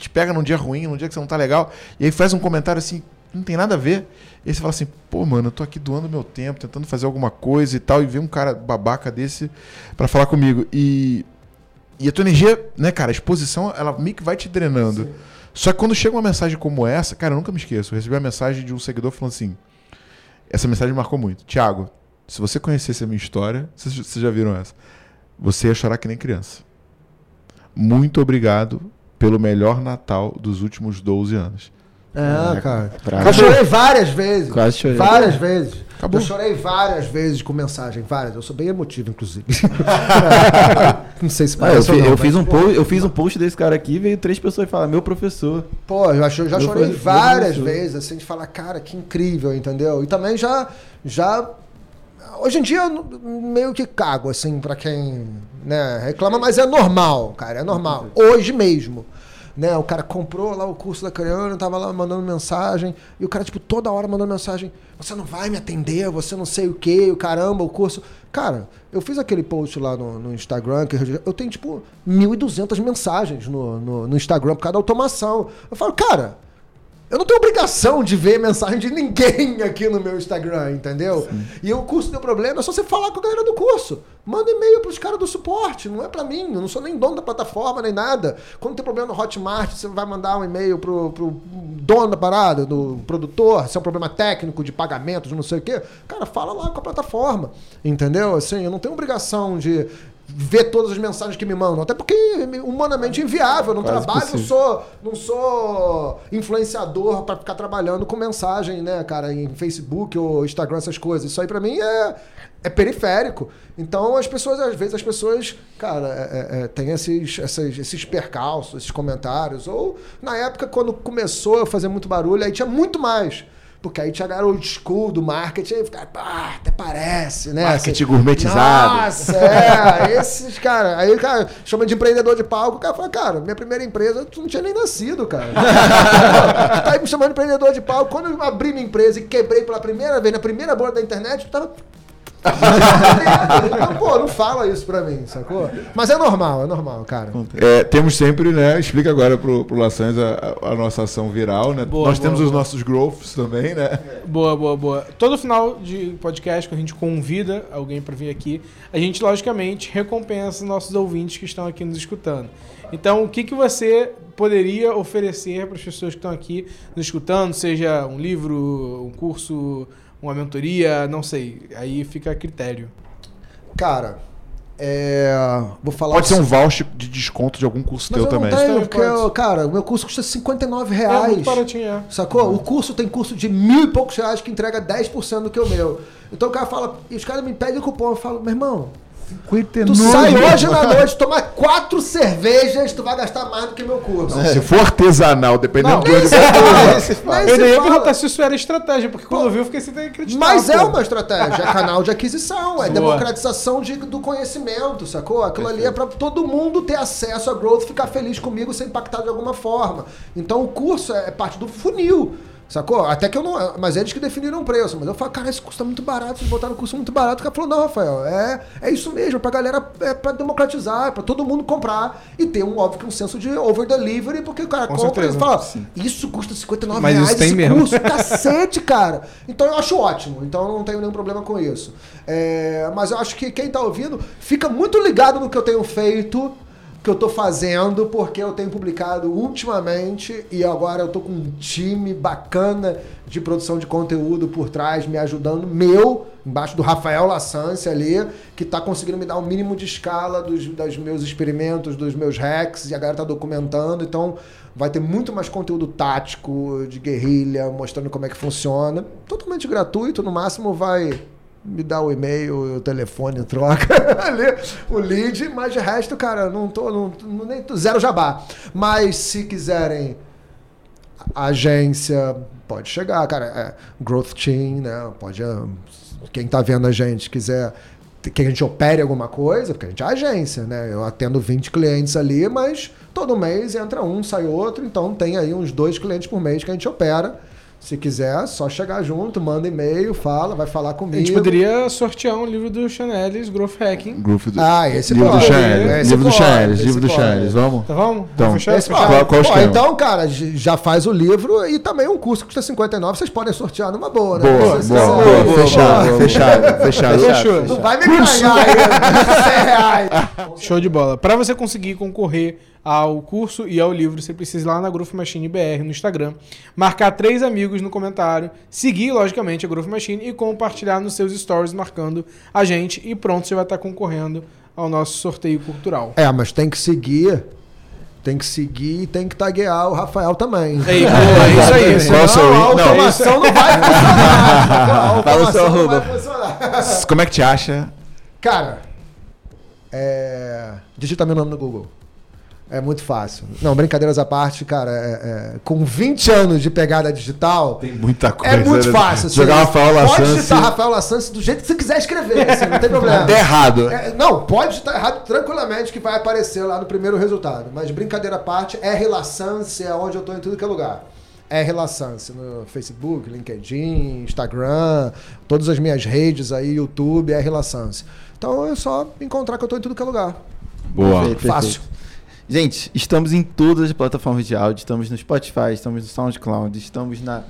te pega num dia ruim, num dia que você não tá legal, e aí faz um comentário assim, não tem nada a ver. E aí você fala assim, pô, mano, eu tô aqui doando meu tempo, tentando fazer alguma coisa e tal, e vem um cara babaca desse pra falar comigo. E, e a tua energia, né, cara, a exposição, ela meio que vai te drenando. Só que quando chega uma mensagem como essa, cara, eu nunca me esqueço. Eu recebi uma mensagem de um seguidor falando assim: essa mensagem marcou muito. Tiago, se você conhecesse a minha história, vocês já viram essa? Você ia chorar que nem criança. Muito obrigado pelo melhor Natal dos últimos 12 anos. é, cara. Bravo. Eu chorei várias vezes. Quase chorei. Várias vezes. Acabou. Eu chorei várias vezes com mensagem, várias. Eu sou bem emotivo, inclusive. [LAUGHS] não sei se eu, parece ou fi- não, eu fiz mas, um post, eu fiz um post desse cara aqui e veio três pessoas e falaram, meu professor. Pô, eu acho- eu já Eu chorei fui- várias eu vezes, assim, de falar, cara, que incrível, entendeu? E também já. já hoje em dia eu meio que cago, assim, pra quem né, reclama, mas é normal, cara, é normal. Hoje mesmo. Né, o cara comprou lá o curso da Coreana, tava lá mandando mensagem, e o cara, tipo, toda hora mandando mensagem: você não vai me atender, você não sei o que, o caramba, o curso. Cara, eu fiz aquele post lá no, no Instagram, que eu tenho, tipo, 1.200 mensagens no, no, no Instagram por causa da automação. Eu falo, cara, eu não tenho obrigação de ver mensagem de ninguém [LAUGHS] aqui no meu Instagram, entendeu? E o curso deu problema, é só você falar com a galera do curso. Manda e-mail pros caras do suporte, não é pra mim, eu não sou nem dono da plataforma, nem nada. Quando tem problema no Hotmart, você vai mandar um e-mail pro, pro dono da parada, do produtor, se é um problema técnico de pagamento, de não sei o quê. Cara, fala lá com a plataforma, entendeu? Assim, eu não tenho obrigação de ver todas as mensagens que me mandam. Até porque é humanamente inviável. Eu não Quase trabalho, não sou, não sou influenciador pra ficar trabalhando com mensagem, né, cara, em Facebook ou Instagram, essas coisas. Isso aí pra mim é, é periférico. Então as pessoas, às vezes, as pessoas, cara, é, é, é, tem esses, essas- esses percalços, esses comentários. Ou na época, quando começou a fazer muito barulho, aí tinha muito mais. Porque aí tinha a galera old school do marketing, aí ficava, pá, até parece, né? Marketing Assim, gourmetizado. Nossa, é, esses, cara, aí, cara, chama de empreendedor de palco, o cara fala, cara, minha primeira empresa, tu não tinha nem nascido, cara. tu [LAUGHS] tá aí me chamando de empreendedor de palco. Quando eu abri minha empresa e quebrei pela primeira vez, na primeira borda da internet, tu tava. Então, [LAUGHS] pô, não fala isso pra mim, sacou? Mas é normal, é normal, cara. É, temos sempre, né? Explica agora pro, pro Laçães a, a- nossa ação viral, né? Boa, Nós boa, temos os boa. nossos growths também, né? Boa, boa, boa. Todo final de podcast que a gente convida alguém para vir aqui, a gente logicamente recompensa os nossos ouvintes que estão aqui nos escutando. Então, o que, que você poderia oferecer para as pessoas que estão aqui nos escutando, seja um livro, um curso, uma mentoria, não sei. Aí fica a critério. Cara, é. Vou falar Pode o ser um voucher de desconto de algum curso Mas teu eu também. não tenho, Também porque, pode. eu- cara, o meu curso custa 59 É reais. muito baratinho, é. Sacou? O curso tem curso de mil e poucos reais que entrega 10% do que o meu. Então o cara fala, e os caras me pedem o cupom. Eu falo, meu irmão, tu sai hoje na noite, tomar quatro cervejas, tu vai gastar mais do que meu curso. Se for artesanal, dependendo Não, do onde se você fala, for. Eu nem ia perguntar se isso era estratégia, porque quando eu vi eu fiquei sem acreditar. Mas é pô. uma estratégia, é canal de aquisição, é Boa. democratização de- do conhecimento, sacou? Aquilo ali é pra todo mundo ter acesso a growth, ficar feliz comigo, ser impactado de alguma forma. Então o curso é parte do funil. Sacou? Até que eu não. Mas eles que definiram o preço. Mas eu falo, cara, esse curso tá muito barato, vocês botaram o curso muito barato. O cara falou, não, Rafael, é, é isso mesmo, é pra galera, é pra democratizar, é pra todo mundo comprar e ter um, óbvio, que um senso de over delivery, porque o cara Com compra certeza. e fala, isso custa 59 Mas isso reais, tem esse mesmo. curso, cacete, cara. Então eu acho ótimo. Então eu não tenho nenhum problema com isso. É, mas eu acho que quem tá ouvindo fica muito ligado no que eu tenho feito, que eu tô fazendo, porque eu tenho publicado ultimamente e agora eu tô com um time bacana de produção de conteúdo por trás, me ajudando, meu, embaixo do Rafael Lassance ali, que tá conseguindo me dar o mínimo de escala dos, dos meus experimentos, dos meus hacks, e a galera tá documentando, então vai ter muito mais conteúdo tático, de guerrilha, mostrando como é que funciona. Totalmente gratuito, no máximo vai me dar o e-mail, o telefone, troca [LAUGHS] o lead, mas de resto, cara, não tô, não, nem zero jabá. Mas se quiserem agência, pode chegar, cara, é, Growth Team, né? Pode, é, quem tá vendo a gente quiser que a gente opere alguma coisa, porque a gente é agência, né? Eu atendo 20 clientes ali, mas todo mês entra um, sai outro, então tem aí uns dois clientes por mês que a gente opera. Se quiser, só chegar junto, manda e-mail, fala, vai falar A comigo. gente poderia sortear um livro do Chanelis, Growth Hacking. Grupo do... Ah, esse livro do pode. Chanelis. Esse Livro do Chanelis. esse Livro do. Chanelis. Vamos? Tá vamos? Então, Vamos fechar? Qual- qual o Pô, então, cara, já faz o livro e também um curso que custa 59, vocês podem sortear numa boa, né? Boa, Se boa, vocês boa, quiserem. boa, Fechado, fechado, fechado. Não vai me ganhar aí, [LAUGHS] 100 reais. Show de bola. Para você conseguir concorrer ao curso e ao livro, você precisa ir lá na Growth Machine BR no Instagram, marcar três amigos no comentário, seguir, logicamente, a Growth Machine e compartilhar nos seus stories marcando a gente e pronto, você vai estar concorrendo ao nosso sorteio cultural. É, mas tem que seguir. Tem que seguir e tem que taguear o Rafael também. Ei, boa, é isso aí. Qual é o seu Senão a e- não, automação não, vai funcionar. [LAUGHS] Fala o seu automação arroba. Como é que te acha? Cara, é... digita meu nome no Google. É muito fácil. Não, brincadeiras à parte, cara, é- é, com 20 anos de pegada digital, Tem muita coisa. é muito né? fácil. assim. Jogar Rafael Pode Lassance. digitar Rafael Lassance do jeito que você quiser escrever, assim, não tem problema. Até errado. É, não, pode estar errado tranquilamente que vai aparecer lá no primeiro resultado. Mas brincadeira à parte, R Lassance é onde eu tô em tudo que é lugar. R Lassance no Facebook, LinkedIn, Instagram, todas as minhas redes aí, YouTube, R Lassance. Então é só encontrar que eu tô em tudo que é lugar. Boa. Perfeito, Fácil. perfeito. Gente, estamos em todas as plataformas de áudio, estamos no Spotify, estamos no SoundCloud, estamos na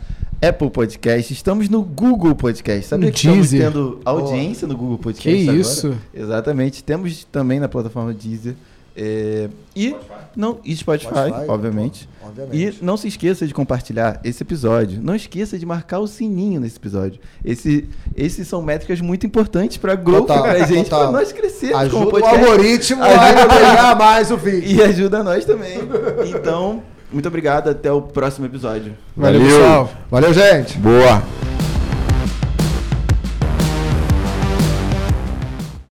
Apple Podcast, estamos no Google Podcast. No que estamos Deezer. tendo audiência no Google Podcast Que agora? isso? Exatamente. Temos também na plataforma Deezer. É, e não e Spotify, Spotify, obviamente. Obviamente. E não se esqueça de compartilhar esse episódio. Não esqueça de marcar o sininho nesse episódio. Esse, esses são métricas muito importantes para Total, pra gente, para nós crescermos como Ajuda o podcast. algoritmo Ajuda a pegar mais o vídeo. E ajuda nós também. Então, muito obrigado. Até o próximo episódio. Valeu, Valeu. pessoal. Valeu, gente. Boa.